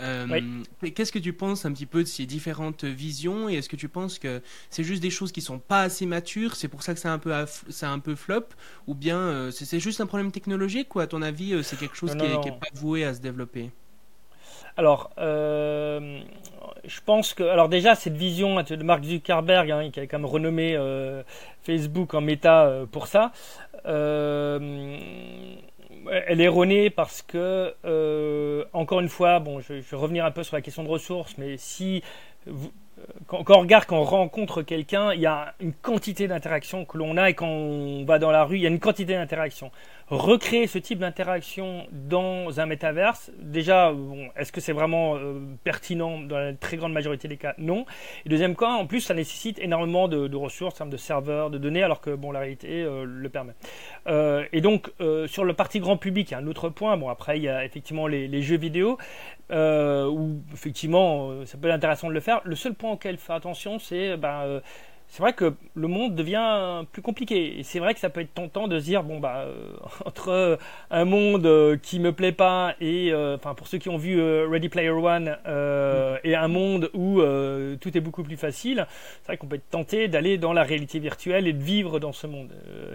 Euh, qu'est-ce que tu penses un petit peu de ces différentes visions et est-ce que tu penses que c'est juste des choses qui sont pas assez matures, c'est pour ça que c'est un peu c'est un peu flop ou bien euh, c'est juste un problème technologique ou à ton avis euh, c'est quelque chose qui, Est, pas voué à se développer? Alors, je pense que, alors déjà, cette vision de Mark Zuckerberg, hein, qui a quand même renommé Facebook en méta pour ça, elle est erronée parce que, euh, encore une fois, bon, je, vais revenir un peu sur la question de ressources, mais si quand, on regarde, quand on rencontre quelqu'un, il y a une quantité d'interactions que l'on a et quand on va dans la rue, il y a une quantité d'interactions recréer ce type d'interaction dans un métaverse, déjà, est-ce que c'est vraiment euh, pertinent dans la très grande majorité des cas? Non. Et deuxième cas, en plus, ça nécessite énormément de, ressources, de serveurs, de données, alors que bon, la réalité euh, le permet. Euh, et donc, sur le parti grand public, il y a un autre point. Bon, après, il y a effectivement les, jeux vidéo, où effectivement, ça peut être intéressant de le faire. Le seul point auquel faire attention, c'est ben, c'est vrai que le monde devient plus compliqué. C'est vrai que ça peut être tentant de se dire, bon, bah, euh, entre un monde euh, qui me plaît pas et, euh, enfin, pour ceux qui ont vu Ready Player One, et un monde où tout est beaucoup plus facile, c'est vrai qu'on peut être tenté d'aller dans la réalité virtuelle et de vivre dans ce monde.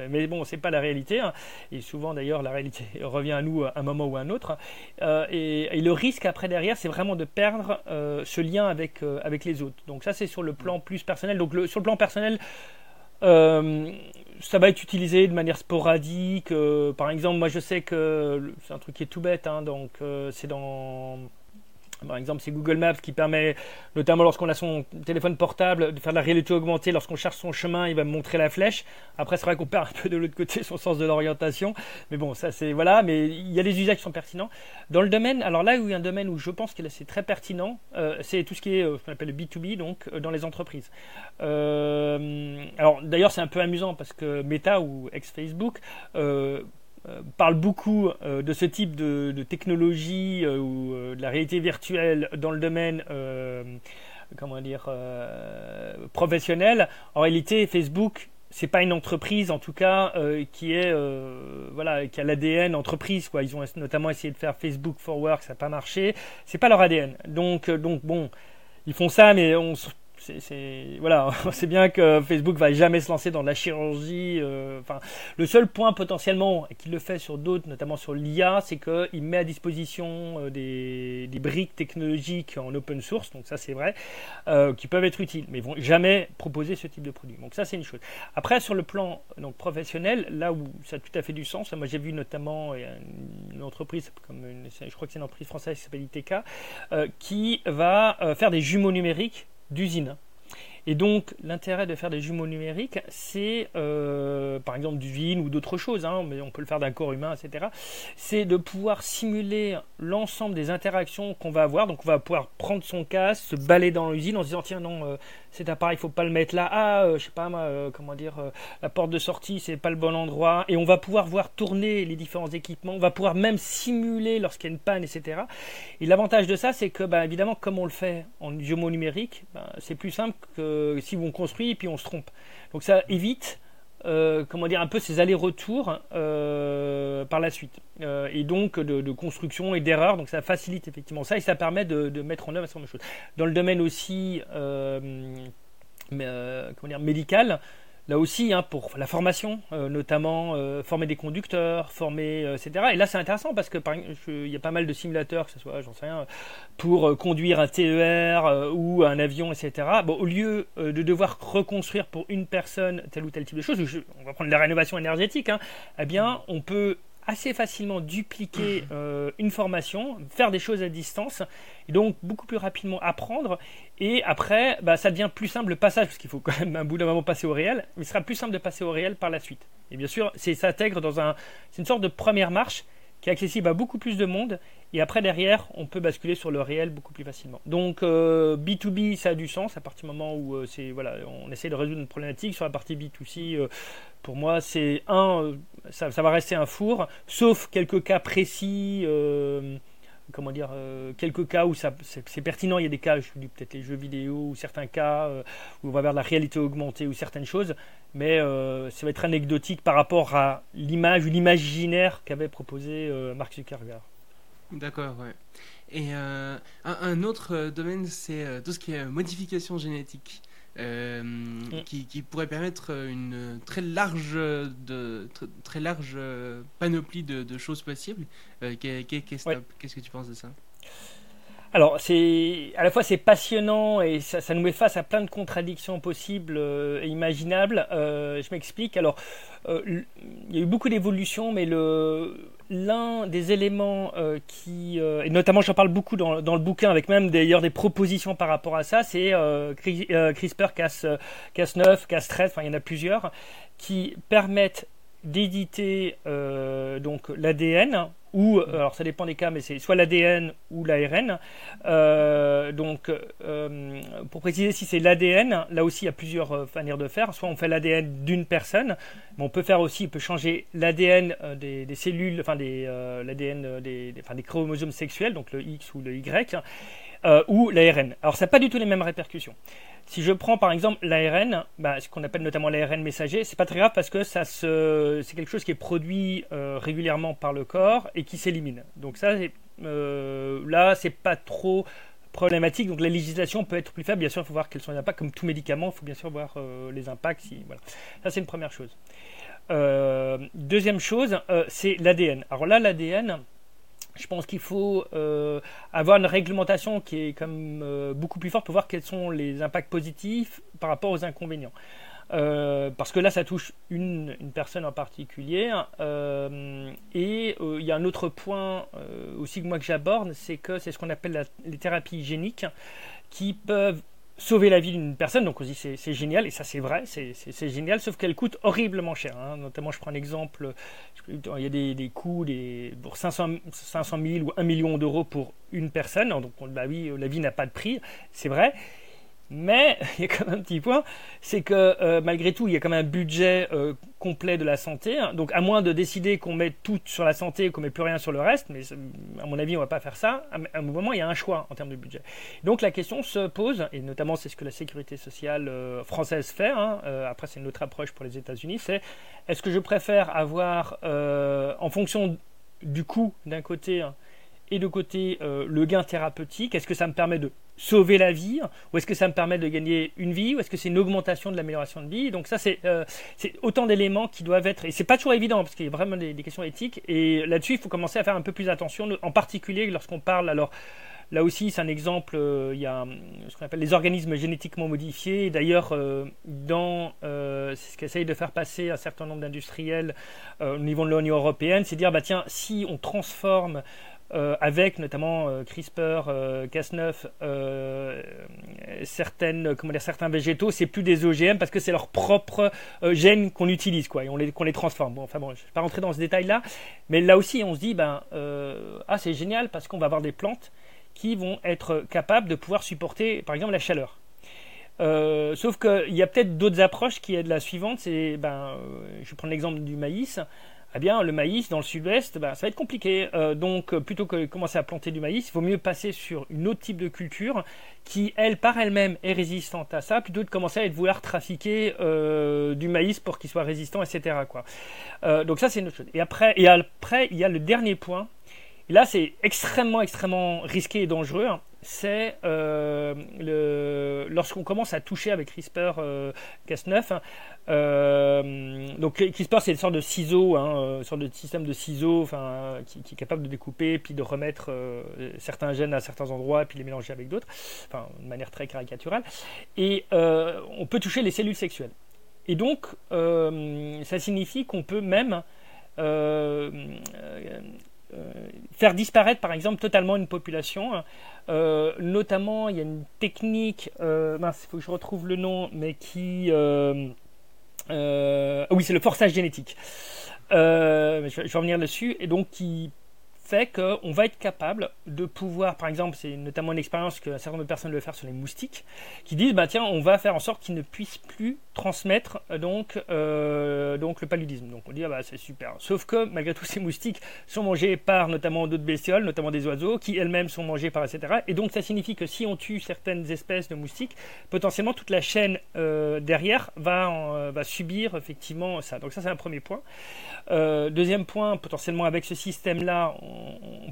mais bon, c'est pas la réalité. Hein. Et souvent, d'ailleurs, la réalité revient à nous à un moment ou à un autre. Et, le risque après derrière, c'est vraiment de perdre ce lien avec, avec les autres. Donc ça, c'est sur le plan plus personnel. Donc sur le plan personnel, euh, ça va être utilisé de manière sporadique. Euh, par exemple, moi je sais que c'est un truc qui est tout bête, hein, donc euh, c'est dans par exemple, c'est Google Maps qui permet, notamment lorsqu'on a son téléphone portable, de faire de la réalité augmentée. Lorsqu'on cherche son chemin, il va me montrer la flèche. Après, c'est vrai qu'on perd un peu de l'autre côté son sens de l'orientation. Mais bon, ça c'est voilà. Mais il y a des usages qui sont pertinents. Dans le domaine, alors là où il y a un domaine où je pense que c'est très pertinent, euh, c'est tout ce qui est euh, ce qu'on appelle le B2B, donc euh, dans les entreprises. alors d'ailleurs, c'est un peu amusant parce que Meta ou ex-Facebook parle beaucoup euh, de ce type de, technologie euh, ou de la réalité virtuelle dans le domaine comment dire professionnel. En réalité, Facebook c'est pas une entreprise en tout cas qui est voilà qui a l'ADN entreprise quoi. Ils ont notamment essayé de faire Facebook for Work ça n'a pas marché. C'est pas leur ADN donc donc bon ils font ça mais on c'est voilà, bien que Facebook va jamais se lancer dans la chirurgie. Euh, le seul point potentiellement qu'il le fait sur d'autres, notamment sur l'IA, c'est qu'il met à disposition euh, des, briques technologiques en open source. Donc ça, c'est vrai, euh, qui peuvent être utiles, mais ils vont jamais proposer ce type de produit. Donc ça, c'est une chose. Après, sur le plan donc professionnel, là où ça a tout à fait du sens, moi j'ai vu notamment une entreprise je crois que c'est une entreprise française qui s'appelle ITK, qui va faire des jumeaux numériques d'usine. Et donc, l'intérêt de faire des jumeaux numériques, c'est, euh, par exemple, d'usine ou d'autres choses, hein, mais on peut le faire d'un corps humain, etc., c'est de pouvoir simuler l'ensemble des interactions qu'on va avoir. Donc, on va pouvoir prendre son casque, se balader dans l'usine en se disant, tiens, non, euh, cet appareil, il faut pas le mettre là. Ah, euh, je sais pas, comment dire, la porte de sortie, c'est pas le bon endroit. Et on va pouvoir voir tourner les différents équipements. On va pouvoir même simuler lorsqu'il y a une panne, etc. Et l'avantage de ça, c'est que, bah, évidemment, comme on le fait en jumeaux numériques, bah, c'est plus simple que si on construit et puis on se trompe. Donc ça évite euh, comment dire, un peu ces allers-retours euh, par la suite. Euh, et donc de, construction et d'erreurs. Donc ça facilite effectivement ça et ça permet de, mettre en œuvre un certain nombre de choses. Dans le domaine aussi comment dire, médical, là aussi, hein, pour la formation, euh, notamment euh, former des conducteurs, former, euh, etc. Et là, c'est intéressant parce que il y a pas mal de simulateurs, que ce soit, j'en sais rien, pour conduire un TER ou un avion, etc. Bon, au lieu de devoir reconstruire pour une personne tel ou tel type de choses, on va prendre la rénovation énergétique, hein, eh bien, on peut assez facilement dupliquer euh, une formation, faire des choses à distance, et donc beaucoup plus rapidement apprendre. Et après, bah, ça devient plus simple le passage, parce qu'il faut quand même un bout d'un moment passer au réel, mais ce sera plus simple de passer au réel par la suite. Et bien sûr, c'est s'intègre dans un, c'est une sorte de première marche qui est accessible à beaucoup plus de monde. Et après, derrière, on peut basculer sur le réel beaucoup plus facilement. Donc, B2B, ça a du sens à partir du moment où c'est voilà, on essaie de résoudre une problématique. Sur la partie B2C, pour moi, c'est un, ça, va rester un four, sauf quelques cas précis comment dire, euh, quelques cas où c'est, pertinent. Il y a des cas, je dis peut-être les jeux vidéo ou certains cas euh, où on va vers la réalité augmentée ou certaines choses, mais euh, ça va être anecdotique par rapport à l'image ou l'imaginaire qu'avait proposé Mark Zuckerberg. D'accord, ouais. Et un, autre domaine, c'est tout ce qui est modification génétique. Euh, mm. qui, pourrait permettre une très large, de, très, large panoplie de, choses possibles. Euh, qu'est-ce que tu penses de ça? Alors, c'est à la fois c'est passionnant et ça, nous met face à plein de contradictions possibles euh, et imaginables. je m'explique. Alors, il y a eu beaucoup d'évolutions, mais l'un des éléments euh, qui, euh, et notamment j'en parle beaucoup dans, dans, le bouquin, avec même d'ailleurs des propositions par rapport à ça, c'est euh, CRISPR Cas, Cas9, Cas13, enfin il y en a plusieurs, qui permettent d'éditer donc l'ADN ou euh, alors ça dépend des cas, mais c'est soit l'ADN ou l'ARN. Euh, donc, euh, pour préciser, si c'est l'ADN, là aussi il y a plusieurs manières de faire. Soit on fait l'ADN d'une personne, mais on peut faire aussi, on peut changer l'ADN des, cellules, enfin des l'ADN des, des, des chromosomes sexuels, donc le X ou le Y, ou l'ARN. Alors ça n'a pas du tout les mêmes répercussions. Si je prends par exemple l'ARN, bah, ce qu'on appelle notamment l'ARN messager, c'est pas très grave parce que ça c'est quelque chose qui est produit euh, régulièrement par le corps et qui s'élimine. Donc ça, euh, là, c'est pas trop problématique. Donc la législation peut être plus faible. Bien sûr, il faut voir quels sont les impacts. Comme tout médicament, il faut bien sûr voir euh, les impacts. Voilà. Ça, c'est une première chose. Euh, deuxième chose, c'est l'ADN. Alors là, l'ADN, je pense qu'il faut euh, avoir une réglementation qui est comme euh, beaucoup plus forte pour voir quels sont les impacts positifs par rapport aux inconvénients. Euh, parce que là, ça touche une, personne en particulier. et il y a un autre point aussi que moi que j'aborde, c'est que c'est ce qu'on appelle les thérapies géniques qui peuvent sauver la vie d'une personne. Donc on se c'est génial, et ça c'est vrai, c'est génial, sauf qu'elle coûte horriblement cher. Hein. Notamment, je prends un exemple, il y a des, coûts pour 500, 500 000 ou 1 million d'euros pour une personne. Donc bah oui, la vie n'a pas de prix, c'est vrai. Mais il y a quand même un petit point, c'est que euh, malgré tout, il y a quand même un budget euh, complet de la santé. Hein. Donc à moins de décider qu'on met tout sur la santé et qu'on met plus rien sur le reste, mais à mon avis, on va pas faire ça. À un moment, il y a un choix en termes de budget. Donc la question se pose, et notamment c'est ce que la sécurité sociale euh, française fait. Hein, après, c'est une autre approche pour les États-Unis. C'est est-ce que je préfère avoir, en fonction du coût d'un côté hein, et de côté euh, le gain thérapeutique Est-ce que ça me permet de sauver la vie Ou est-ce que ça me permet de gagner une vie Ou est-ce que c'est une augmentation de l'amélioration de vie? Donc ça, euh, c'est autant d'éléments qui doivent être... Et c'est pas toujours évident, parce qu'il y a vraiment des, questions éthiques. Et là-dessus, il faut commencer à faire un peu plus attention, en particulier lorsqu'on parle... alors Là aussi, c'est un exemple, euh, il y a ce qu'on appelle les organismes génétiquement modifiés. D'ailleurs, dans c'est ce qu'essaye de faire passer un certain nombre d'industriels au niveau de l'Union européenne, c'est dire, bah, tiens, si on transforme euh, avec notamment euh, CRISPR, euh, Cas9, certaines, comment dire, certains végétaux, c'est plus des OGM parce que c'est leur propre gènes qu'on utilise, quoi, et qu'on les transforme. Bon, enfin bon, je ne vais pas rentrer dans ce détail-là, mais là aussi, on se dit, ben, ah, c'est génial parce qu'on va avoir des plantes qui vont être capables de pouvoir supporter, par exemple, la chaleur. sauf qu'il y a peut-être d'autres approches qui est de la suivante, c'est, ben, je vais prendre l'exemple du maïs eh bien, le maïs dans le sud-ouest, ben, ça va être compliqué. Euh, donc, euh, plutôt que de commencer à planter du maïs, il vaut mieux passer sur une autre type de culture qui, elle, par elle-même, est résistante à ça, plutôt que de commencer à vouloir trafiquer euh, du maïs pour qu'il soit résistant, etc. Donc ça, c'est une autre chose. Et après, il y a le dernier point. Et là, c'est extrêmement, extrêmement risqué et dangereux. Hein c'est euh, lorsqu'on commence à toucher avec CRISPR euh, Cas9. Hein, euh, donc CRISPR c'est une sorte de ciseau, hein, une sorte de système de ciseaux enfin, qui, est capable de découper puis de remettre certains gènes à certains endroits puis les mélanger avec d'autres, de manière très caricaturale. Et on peut toucher les cellules sexuelles. Et donc ça signifie qu'on peut même faire disparaître par exemple totalement une population euh, notamment, il y a une technique, euh, il faut que je retrouve le nom, mais qui... Euh, oui, c'est le forçage génétique. je, vais revenir dessus. Et donc, qui fait qu'on va être capable de pouvoir, par exemple, c'est notamment une expérience que certain nombre de personnes veulent faire sur les moustiques, qui disent, bah tiens, on va faire en sorte qu'ils ne puissent plus transmettre euh, donc, euh, donc le paludisme. Donc on dit, ah bah c'est super. Sauf que malgré tout, ces moustiques sont mangés par notamment d'autres bestioles, notamment des oiseaux, qui elles-mêmes sont mangées par etc. Et donc ça signifie que si on tue certaines espèces de moustiques, potentiellement toute la chaîne euh, derrière va, va subir effectivement ça. Donc ça c'est un premier point. deuxième point, potentiellement avec ce système-là, on,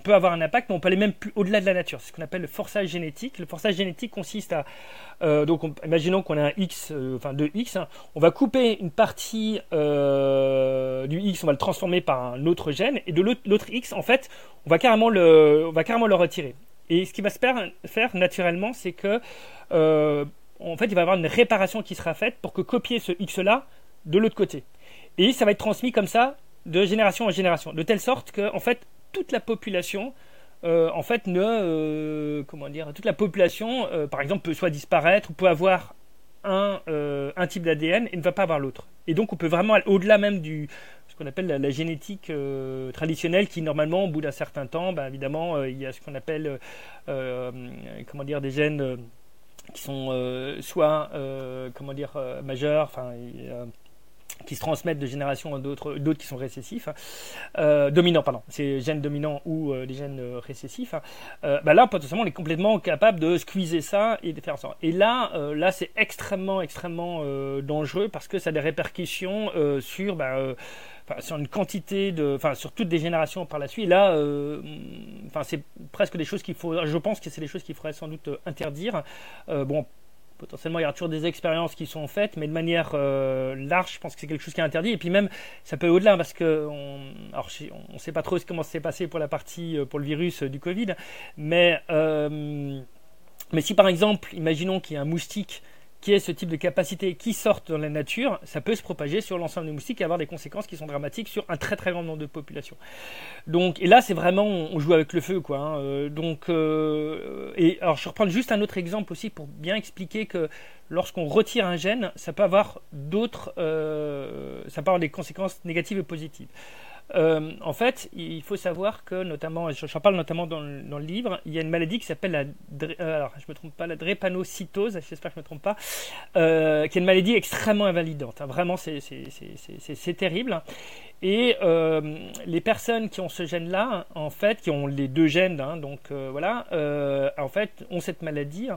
peut avoir un impact, mais on peut aller même plus au-delà de la nature. C'est ce qu'on appelle le forçage génétique. Le forçage génétique consiste à, donc imaginons qu'on a un X, enfin deux X, Hein. on va couper une partie euh, du X, on va le transformer par un autre gène, et de l'autre X, en fait, on va carrément le, on retirer. Et ce qui va se faire, naturellement, c'est que, euh, en fait, il va y avoir une réparation qui sera faite pour que copier ce X-là de l'autre côté. Et ça va être transmis comme ça de génération en génération, de telle sorte que, en fait, toute la population euh, en fait, ne, comment dire, toute la population, par exemple, peut soit disparaître, ou peut avoir un, euh, type d'ADN et ne va pas avoir l'autre. Et donc on peut vraiment aller au-delà même du ce qu'on appelle la, génétique euh, traditionnelle qui normalement au bout d'un certain temps, ben, évidemment euh, il y a ce qu'on appelle comment dire des gènes qui sont soit comment dire majeurs, enfin qui se transmettent de génération à d'autres, d'autres qui sont récessifs, euh, dominants, pardon, c'est gènes dominants ou euh, des gènes euh, récessifs, euh, bah là, potentiellement, on est complètement capable de squeezer ça et de faire ça. Et là, là, c'est extrêmement, extrêmement dangereux parce que ça a des répercussions sur, bah, sur une quantité de, enfin, sur toutes des générations par la suite. Et là, enfin, c'est presque des choses qu'il faut, je pense que c'est des choses qu'il faudrait sans doute interdire. bon, potentiellement il y a toujours des expériences qui sont faites, mais de manière euh, large, je pense que c'est quelque chose qui est interdit. Et puis même, ça peut au-delà parce que on, ne sait pas trop comment s'est passé pour la partie euh, pour le virus euh, du Covid, mais mais si par exemple, imaginons qu'il y a un moustique qui ait ce type de capacité qui sortent dans la nature, ça peut se propager sur l'ensemble des moustiques et avoir des conséquences qui sont dramatiques sur un très très grand nombre de populations. Donc, et là, c'est vraiment, on joue avec le feu, quoi. Hein. Euh, donc, euh, et alors, je reprends juste un autre exemple aussi pour bien expliquer que lorsqu'on retire un gène, ça peut avoir d'autres, euh, ça peut avoir des conséquences négatives et positives. Euh, en fait, il faut savoir que, notamment, j'en parle notamment dans le, dans le, livre, il y a une maladie qui s'appelle la, euh, alors, je me trompe pas, la drépanocytose, j'espère que je me trompe pas, euh, qui est une maladie extrêmement invalidante. Hein. Vraiment, c'est terrible. Et les personnes qui ont ce gène-là, en fait, qui ont les deux gènes, hein, donc voilà, en fait, ont cette maladie,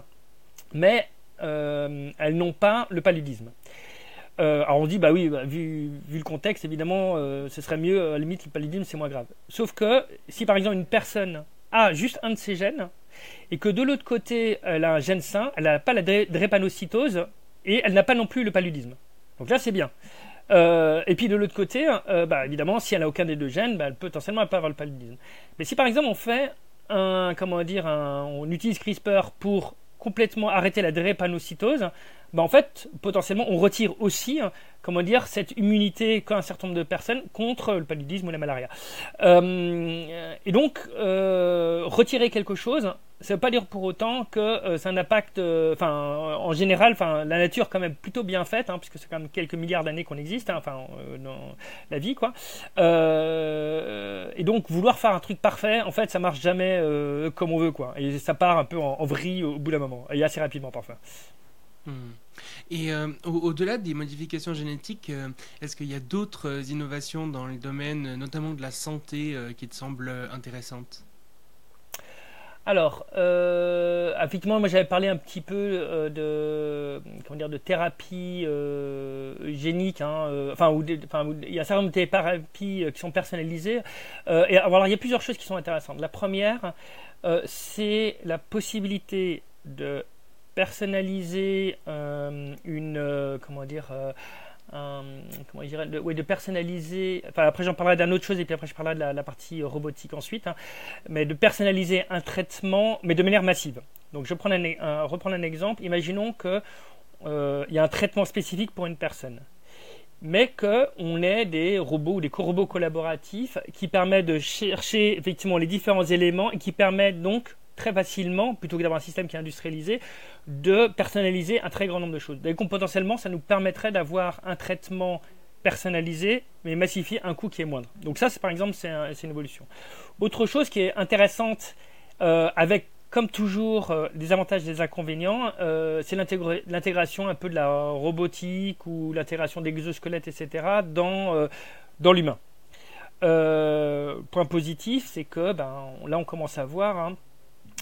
mais elles n'ont pas le paludisme. Euh, alors on dit, bah oui, bah, vu, le contexte, évidemment, euh, ce serait mieux, à la limite, le paludisme, c'est moins grave. Sauf que si par exemple une personne a juste un de ces gènes, et que de l'autre côté, elle a un gène sain, elle n'a pas la drépanocytose, et elle n'a pas non plus le paludisme. Donc là, c'est bien. Euh, et puis de l'autre côté, bah, évidemment, si elle n'a aucun des deux gènes, bah, elle peut potentiellement pas avoir le paludisme. Mais si par exemple on fait un, comment dire, on utilise CRISPR pour complètement arrêter la drépanocytose, bah en fait, potentiellement, on retire aussi, hein, comment dire, cette immunité qu'un certain nombre de personnes contre le paludisme ou la malaria. Euh, et donc, euh, retirer quelque chose, ça veut pas dire pour autant que euh, c'est un impact, euh, enfin, en général, la nature quand même plutôt bien faite, hein, puisque c'est quand même quelques milliards d'années qu'on existe, hein, enfin, euh, dans la vie, quoi. et donc, vouloir faire un truc parfait, en fait, ça marche jamais comme on veut, quoi. Et ça part un peu en, vrille au bout d'un moment, et assez rapidement parfois. Hmm. Et au-delà des modifications génétiques, est-ce qu'il y a d'autres innovations dans le domaine, notamment de la santé, qui te semblent intéressantes? Alors, euh, effectivement, moi j'avais parlé un petit peu euh, de, comment dire, de thérapie euh, génique, hein, euh, enfin, où, il y a un certain nombre de thérapies qui sont personnalisées. et alors, il y a plusieurs choses qui sont intéressantes. La première, c'est la possibilité de personnaliser une, comment dire, comment je de, de, personnaliser. Enfin, après, j'en parlerai d'une autre chose et puis après, je parlerai de la, partie robotique ensuite. Hein, mais de personnaliser un traitement, mais de manière massive. Donc, je prends un, reprends un exemple. Imaginons qu'il euh, y a un traitement spécifique pour une personne mais qu'on ait des robots ou des co-robots collaboratifs qui permettent de chercher effectivement les différents éléments et qui permettent donc très facilement, plutôt que d'avoir un système qui est industrialisé, de personnaliser un très grand nombre de choses. Donc potentiellement, ça nous permettrait d'avoir un traitement personnalisé, mais massifié un coût qui est moindre. Donc ça, par exemple, c'est une évolution. Autre chose qui est intéressante euh, avec comme toujours, euh, des avantages et des inconvénients, euh, c'est l'intégration un peu de la robotique ou l'intégration d'exosquelettes, etc., dans, dans l'humain. point positif, c'est que ben, là, on commence à voir hein,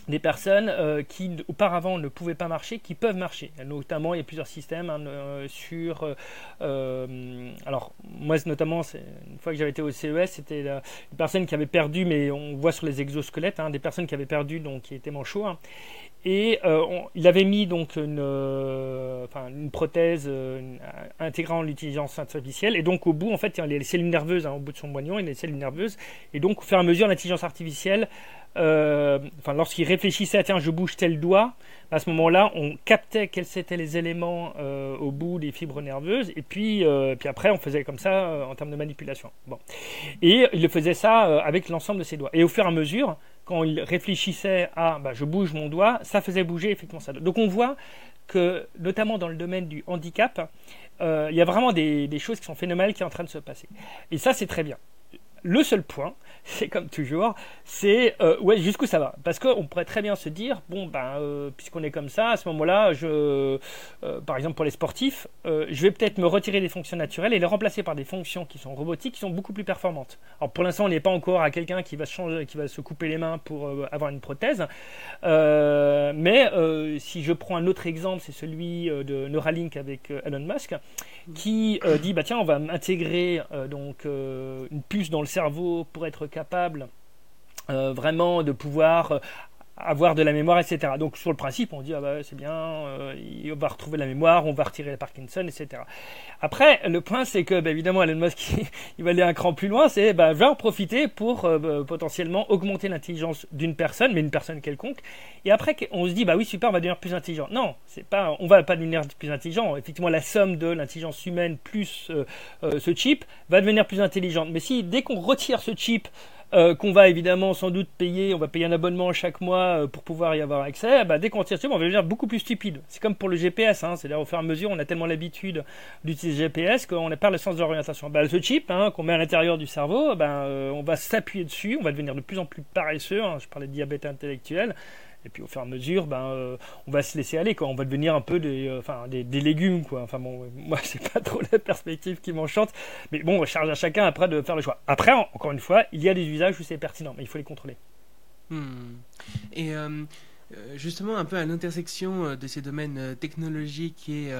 des personnes euh, qui auparavant ne pouvaient pas marcher, qui peuvent marcher. Notamment, il y a plusieurs systèmes hein, euh, sur. Euh, alors, moi, notamment, une fois que j'avais été au CES, c'était une personne qui avait perdu, mais on voit sur les exosquelettes, hein, des personnes qui avaient perdu, donc qui étaient manchots. Hein. et il avait mis donc une, une prothèse intégrant l'intelligence artificielle. Et donc, au bout, en fait, il y a les cellules nerveuses, au bout de son moignon, il y a les cellules nerveuses. Et donc, au fur et à mesure, l'intelligence artificielle euh, lorsqu'il réfléchissait à je bouge tel doigt, à ce moment-là, on captait quels étaient les éléments euh, au bout des fibres nerveuses, et puis, euh, puis après, on faisait comme ça en termes de manipulation. Bon. Et il le faisait ça avec l'ensemble de ses doigts. Et au fur et à mesure, quand il réfléchissait à bah, je bouge mon doigt, ça faisait bouger effectivement ça. Donc on voit que, notamment dans le domaine du handicap, il y a vraiment des, des choses qui sont phénoménales qui sont en train de se passer. Et ça, c'est très bien. Le seul point, c'est comme toujours, c'est euh, ouais jusqu'où ça va? Parce qu'on pourrait très bien se dire, bon ben euh, puisqu'on est comme ça, à ce moment-là, je, euh, par exemple pour les sportifs, je vais peut-être me retirer des fonctions naturelles et les remplacer par des fonctions qui sont robotiques, qui sont beaucoup plus performantes. Alors pour l'instant, on n'est pas encore à quelqu'un qui qui va se couper les mains pour avoir une prothèse, mais si je prends un autre exemple, c'est celui de Neuralink avec Elon Musk, qui dit bah tiens, on va intégrer donc une puce dans le cerveau pour être capable euh, vraiment de pouvoir euh, avoir de la mémoire, etc. Donc sur le principe, on dit ah bah, c'est bien, euh, on va retrouver la mémoire, on va retirer la Parkinson, etc. Après, le point c'est que bah, évidemment Elon Musk il va aller un cran plus loin, c'est bah, va en profiter pour bah, potentiellement augmenter l'intelligence d'une personne, mais une personne quelconque. Et après, on se dit bah oui super, on va devenir plus intelligent. Non, c'est pas, on va pas devenir plus intelligent. Effectivement, la somme de l'intelligence humaine plus ce chip va devenir plus intelligente. Mais si dès qu'on retire ce chip euh, qu'on va évidemment sans doute payer, on va payer un abonnement chaque mois euh, pour pouvoir y avoir accès, bah, dès qu'on tire dessus, on va devenir beaucoup plus stupide. C'est comme pour le GPS, hein, c'est-à-dire au fur et à mesure, on a tellement l'habitude d'utiliser le GPS qu'on pas le sens de l'orientation. Bah, ce chip hein, qu'on met à l'intérieur du cerveau, bah, euh, on va s'appuyer dessus, on va devenir de plus en plus paresseux, hein, je parlais de diabète intellectuel, et puis au fur et à mesure, ben, euh, on va se laisser aller, quoi. On va devenir un peu des, euh, des, légumes, quoi. Enfin bon, moi c'est pas trop la perspective qui m'enchante, mais bon, charge à chacun après de faire le choix. Après, encore une fois, il y a des usages où c'est pertinent, mais il faut les contrôler. Hmm. Et euh, justement un peu à l'intersection euh, de ces domaines euh, technologiques et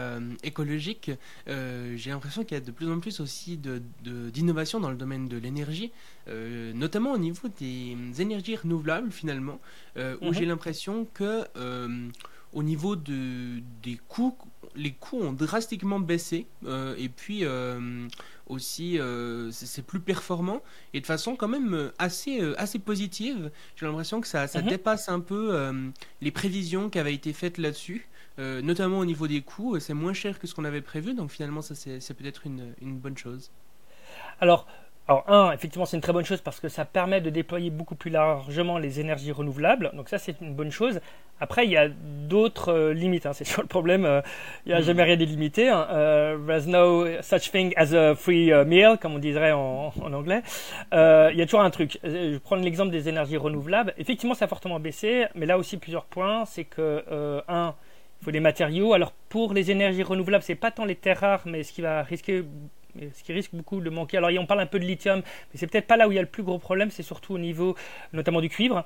écologiques, j'ai l'impression qu'il y a de plus en plus aussi d'innovation de, dans le domaine de l'énergie, notamment au niveau des énergies renouvelables finalement, où mhm. j'ai l'impression que au niveau de, des coûts, les coûts ont drastiquement baissé et puis aussi euh, c'est plus performant et de façon quand même euh, assez, euh, assez positive. J'ai l'impression que ça, ça mhm. dépasse un peu les prévisions qui avaient été faites là-dessus, notamment au niveau des coûts. C'est moins cher que ce qu'on avait prévu, donc finalement ça c'est peut-être une, une bonne chose. Alors, alors, un, effectivement, c'est une très bonne chose parce que ça permet de déployer beaucoup plus largement les énergies renouvelables. Donc ça, c'est une bonne chose. Après, il y a d'autres euh, limites. Hein. C'est sur le problème. Euh, il n'y a mm. jamais rien d'illimité. Hein. Euh, there's no such thing as a free meal, comme on dirait en, en anglais. il y a toujours un truc. Je vais prendre l'exemple des énergies renouvelables. Effectivement, ça a fortement baissé, mais là aussi plusieurs points. C'est que un, il faut des matériaux. Alors pour les énergies renouvelables, c'est pas tant les terres rares, mais ce qui va risquer ce qui risque beaucoup de manquer. Alors, on parle un peu de lithium, mais c'est peut-être pas là où il y a le plus gros problème, c'est surtout au niveau notamment du cuivre.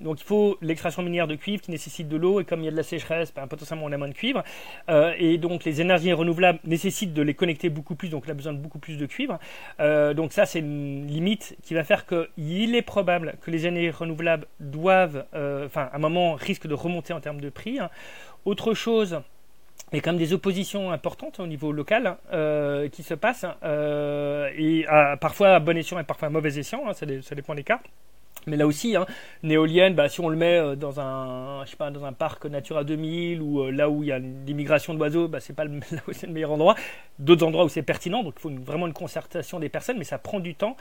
Donc, il faut l'extraction minière de cuivre qui nécessite de l'eau, et comme il y a de la sécheresse, ben, potentiellement on a moins de cuivre. Euh, et donc, les énergies renouvelables nécessitent de les connecter beaucoup plus, donc on a besoin de beaucoup plus de cuivre. Euh, donc, ça, c'est une limite qui va faire qu'il est probable que les énergies renouvelables doivent, euh, enfin, à un moment, risquent de remonter en termes de prix. Autre chose, il y a quand même des oppositions importantes au niveau local euh, qui se passent, euh, et parfois à bon escient et parfois à mauvais escient, hein, ça, dépend des cas. Mais là aussi, hein, une éolienne, bah, si on le met euh, dans un, je sais pas, dans un parc Natura 2000 ou euh, là où il y a l'immigration d'oiseaux, bah, c'est pas le, meilleur endroit. D'autres endroits où c'est pertinent, donc il faut vraiment une concertation des personnes, mais ça prend du temps.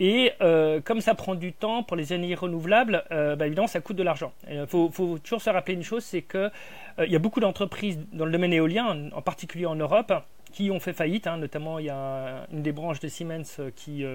Et euh, comme ça prend du temps pour les énergies renouvelables, bah, évidemment, ça coûte de l'argent. Il faut, toujours se rappeler une chose, c'est que il y a beaucoup d'entreprises dans le domaine éolien, en particulier en Europe, qui ont fait faillite. Hein. notamment, il y a une des branches de Siemens qui,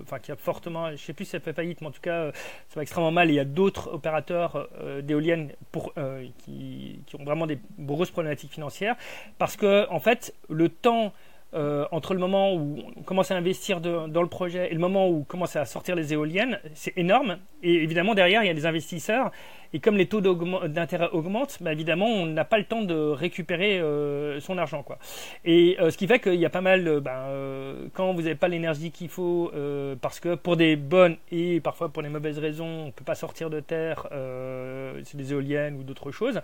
enfin, qui a fortement, je ne sais plus si ça fait faillite, mais en tout cas, ça va extrêmement mal. il y a d'autres opérateurs d'éoliennes pour, qui, qui, ont vraiment des grosses problématiques financières parce que, en fait, le temps euh, entre le moment où on commence à investir dans le projet et le moment où on commence à sortir les éoliennes, c'est énorme. Et évidemment, derrière, il y a des investisseurs. Et comme les taux d'intérêt augmentent, bah, évidemment, on n'a pas le temps de récupérer euh, son argent. Quoi. Et euh, ce qui fait qu'il y a pas mal, bah, quand vous n'avez pas l'énergie qu'il faut, parce que pour des bonnes et parfois pour des mauvaises raisons, on ne peut pas sortir de terre, c'est des éoliennes ou d'autres choses,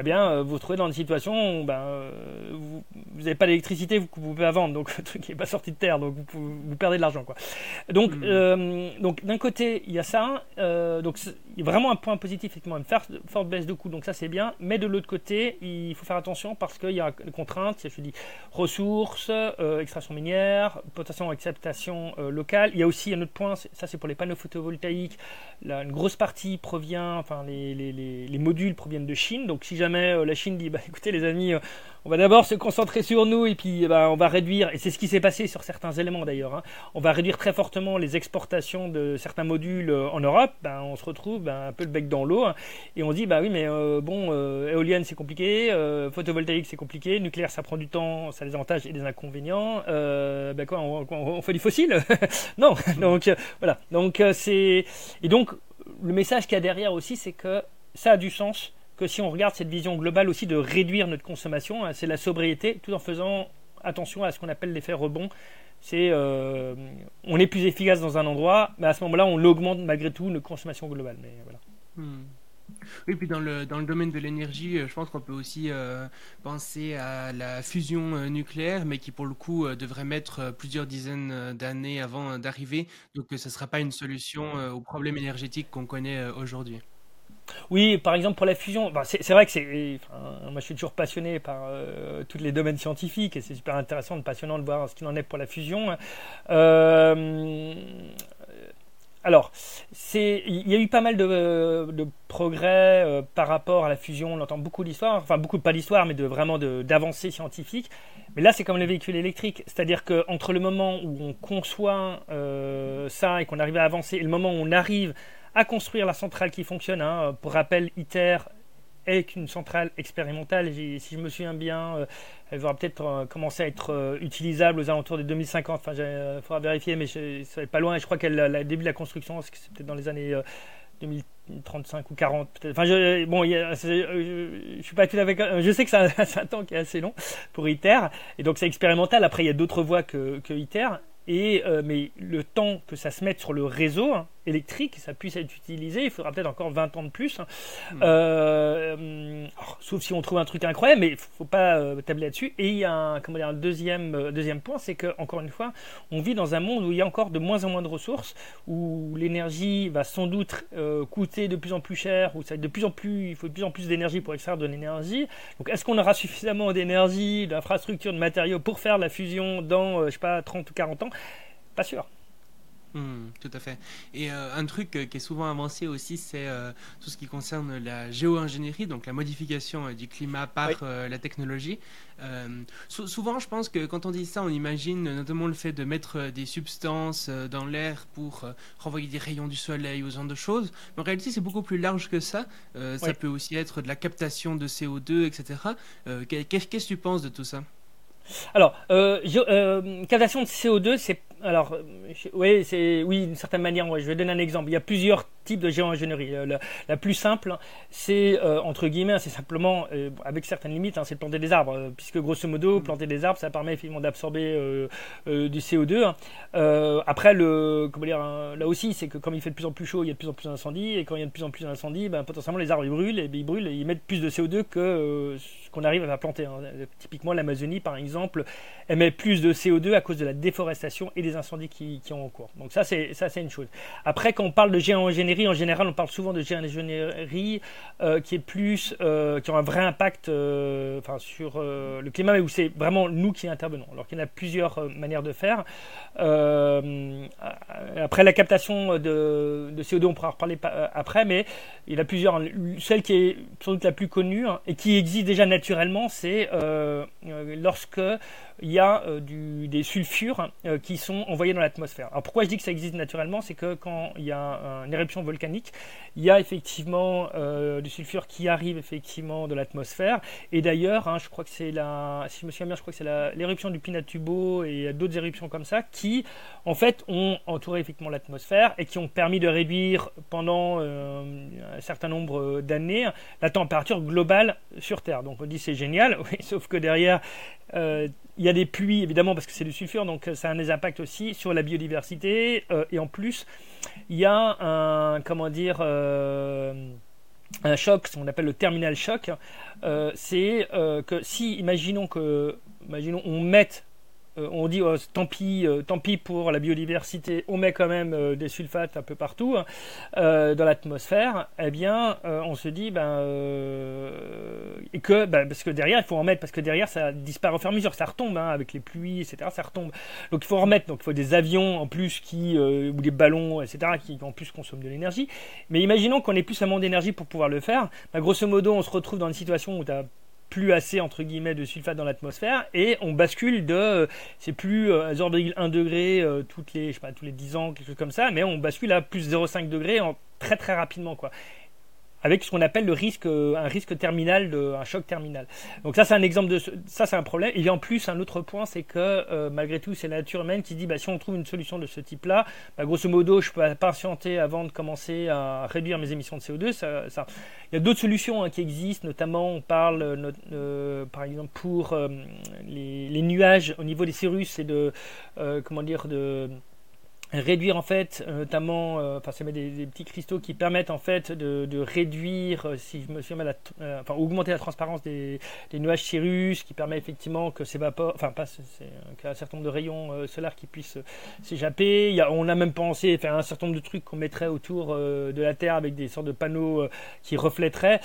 eh bien, euh, vous vous trouvez dans une situation où ben, euh, vous n'avez pas d'électricité vous, vous pouvez vendre, donc le truc n'est pas sorti de terre, donc vous, vous perdez de l'argent. Quoi. Donc, hmm. euh, donc d'un côté, il y a ça, donc il y a vraiment un point positif, effectivement, une forte baisse de coût, donc ça c'est bien, mais de l'autre côté, il faut faire attention parce qu'il y a des contraintes, je dis ressources, extraction minière, potation, acceptation locale. Il y a aussi un autre point, ça c'est pour les panneaux photovoltaïques, une grosse partie provient, enfin les, les, les, les modules proviennent de Chine, donc si jamais euh, la Chine dit bah, écoutez les amis, euh, on va d'abord se concentrer sur nous et puis bah, on va réduire, et c'est ce qui s'est passé sur certains éléments d'ailleurs, hein. on va réduire très fortement les exportations de certains modules euh, en Europe, ben, on se retrouve ben, un peu le bec dans l'eau hein. et on dit bah oui mais bon, éolienne c'est compliqué, photovoltaïque c'est compliqué, nucléaire ça prend du temps, ça a des avantages et des inconvénients, quoi, on, on fait du fossile? Non, donc voilà, donc c'est... Et donc le message qu'il y a derrière aussi c'est que ça a du sens que si on regarde cette vision globale aussi de réduire notre consommation, hein, c'est la sobriété, tout en faisant attention à ce qu'on appelle l'effet rebond. C'est euh, on est plus efficace dans un endroit, mais à ce moment-là, on augmente malgré tout notre consommation globale. Mais. Hmm. Oui, puis dans le, dans le domaine de l'énergie, euh, je pense qu'on peut aussi euh, penser à la fusion nucléaire, mais qui pour le coup devrait mettre plusieurs dizaines d'années avant d'arriver. Donc ce ne sera pas une solution aux problèmes énergétiques qu'on connaît aujourd'hui. Oui, par exemple pour la fusion, bah, c'est vrai que c'est. moi je suis toujours passionné par euh, tous les domaines scientifiques et c'est super intéressant, de passionnant de voir ce qu'il en est pour la fusion. Euh, alors, il y a eu pas mal de, progrès euh, par rapport à la fusion. On entend beaucoup d'histoires, enfin beaucoup pas d'histoire, mais de vraiment d'avancées scientifiques. Mais là, c'est comme les véhicules électriques, c'est-à-dire qu'entre le moment où on conçoit ça et qu'on arrive à avancer et le moment où on arrive à construire la centrale qui fonctionne. Hein. Pour rappel, ITER est une centrale expérimentale. Si je me souviens bien, euh, elle va peut-être euh, commencer à être euh, utilisable aux alentours de 2050. Enfin, il faudra vérifier, mais je, ça va pas loin. je crois qu'elle le début de la construction, c'est peut-être dans les années 2035 ou 40. Peut-être. Enfin, je, bon, je, suis pas tout avec. Je sais que c'est un, temps qui est assez long pour ITER, et donc c'est expérimental. Après, il y a d'autres voies que, que ITER. Et, mais le temps que ça se mette sur le réseau, hein, électrique, ça puisse être utilisé, il faudra peut-être encore 20 ans de plus. Hein. Hmm. Euh, sauf si on trouve un truc incroyable, mais il ne faut pas euh, tabler là-dessus. Et il y a un, comment dire, un deuxième, euh, deuxième point, c'est que encore une fois, on vit dans un monde où il y a encore de moins en moins de ressources, où l'énergie va sans doute coûter de plus en plus cher, où ça de plus en plus, il faut de plus en plus d'énergie pour extraire de l'énergie. Donc est-ce qu'on aura suffisamment d'énergie, d'infrastructures, de matériaux pour faire la fusion dans, je sais pas, 30 ou 40 ans? Pas sûr. Hmm, tout à fait. Et euh, un truc euh, qui est souvent avancé aussi, c'est euh, tout ce qui concerne la géo-ingénierie, donc la modification du climat par la technologie. souvent, je pense que quand on dit ça, on imagine notamment le fait de mettre des substances dans l'air pour renvoyer des rayons du soleil ou ce genre de choses. Mais en réalité, c'est beaucoup plus large que ça. Ça peut aussi être de la captation de CO2, etc. Qu'est-ce que tu penses de tout ça? Alors, captation de CO2, c'est alors, oui, c'est oui, d'une certaine manière. je vais donner un exemple. Il y a plusieurs de géo-ingénierie. Euh, la, plus simple, c'est euh, entre guillemets, c'est simplement, euh, avec certaines limites, hein, c'est de planter des arbres, puisque grosso modo, mm. planter des arbres, ça permet effectivement d'absorber du CO2. Hein. après, le, comment dire, hein, là aussi, c'est que comme il fait de plus en plus chaud, il y a de plus en plus d'incendies, et quand il y a de plus en plus d'incendies, ben, potentiellement les arbres ils brûlent, et ils brûlent, et ils mettent plus de CO2 que ce qu'on arrive à planter. Typiquement, l'Amazonie, par exemple, émet plus de CO2 à cause de la déforestation et des incendies qui, qui ont en cours. Donc ça, c'est ça, c'est une chose. Après, quand on parle de géo-ingénierie en général, on parle souvent de géo-ingénierie qui est plus, qui a un vrai impact enfin, sur le climat, mais où c'est vraiment nous qui intervenons. Alors qu'il y en a plusieurs manières de faire. après la captation de, de, CO2, on pourra en reparler après, mais il y en a plusieurs. Celle qui est sans doute la plus connue hein, et qui existe déjà naturellement, c'est lorsque il y a euh, des sulfures euh, qui sont envoyés dans l'atmosphère. Alors pourquoi je dis que ça existe naturellement? C'est que quand il y a une éruption volcanique, il y a effectivement euh, du sulfure qui arrive effectivement de l'atmosphère. Et d'ailleurs, hein, je crois que c'est la, si je me souviens bien, je crois que c'est l'éruption du Pinatubo et d'autres éruptions comme ça qui, en fait, ont entouré effectivement l'atmosphère et qui ont permis de réduire pendant un certain nombre d'années la température globale sur Terre. Donc on dit c'est génial, sauf que derrière il y a des pluies, évidemment, parce que c'est du sulfure, donc euh, ça a des impacts aussi sur la biodiversité. Euh, et en plus, il y a un, comment dire, euh, un choc, ce qu'on appelle le terminal choc. c'est que si, imaginons que, imaginons, on mette euh, on dit oh, tant pis, euh, tant pis pour la biodiversité, on met quand même euh, des sulfates un peu partout hein, dans l'atmosphère, eh bien, on se dit ben que ben, parce que derrière il faut en mettre parce que derrière ça disparaît au fur et à mesure, ça retombe hein, avec les pluies, etc. Ça retombe. Donc il faut en remettre. Donc il faut des avions en plus qui ou des ballons, etc. qui en plus consomment de l'énergie. Mais imaginons qu'on ait plus un monde d'énergie pour pouvoir le faire. Ben, grosso modo, on se retrouve dans une situation où tu as plus assez entre guillemets de sulfate dans l'atmosphère et on bascule de c'est plus à euh, 0,1 degré euh, toutes les je sais pas tous les 10 ans quelque chose comme ça mais on bascule à plus 0,5 degré très très rapidement quoi avec ce qu'on appelle le risque, euh, un risque terminal, de, un choc terminal. Donc ça, c'est un exemple de ça, c'est un problème. Et en plus, un autre point, c'est que euh, malgré tout, c'est la nature humaine qui dit, bah, si on trouve une solution de ce type-là, bah, grosso modo, je peux patienter avant de commencer à réduire mes émissions de CO2. Ça, ça. Il y a d'autres solutions hein, qui existent, notamment, on parle, euh, par exemple, pour les, les, nuages au niveau des cirrus et de, comment dire, de réduire en fait euh, notamment euh, enfin ça met des, petits cristaux qui permettent en fait de, réduire euh, si je me souviens enfin augmenter la transparence des, nuages cirrus qui permet effectivement que s'évapore enfin pas c'est un certain nombre de rayons solaires qui puissent s'échapper il on a même pensé faire un certain nombre de trucs qu'on mettrait autour de la terre avec des sortes de panneaux qui reflèteraient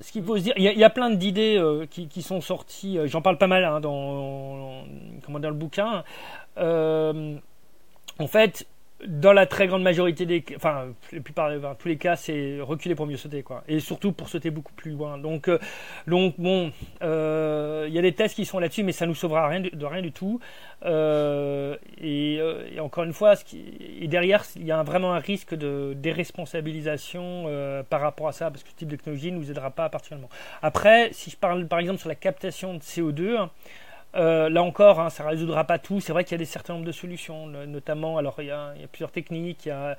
ce qu'il faut se dire, il y, a, plein d'idées qui, qui, sont sorties. J'en parle pas mal hein, dans, comment dire, le bouquin. Euh, en fait, dans la très grande majorité des enfin, la plupart, tous les cas, c'est reculer pour mieux sauter, quoi. Et surtout pour sauter beaucoup plus loin. Donc, euh, donc bon, euh, il y a des tests qui sont là-dessus, mais ça nous sauvera rien de, rien du tout. Euh, et, encore une fois, et derrière, il y a vraiment un risque de déresponsabilisation par rapport à ça, parce que ce type de technologie ne nous aidera pas particulièrement. Après, si je parle par exemple sur la captation de CO2, euh, là encore, hein, ça ne résoudra pas tout. C'est vrai qu'il y a des certains nombres de solutions, notamment, alors il y a, plusieurs techniques. Il y a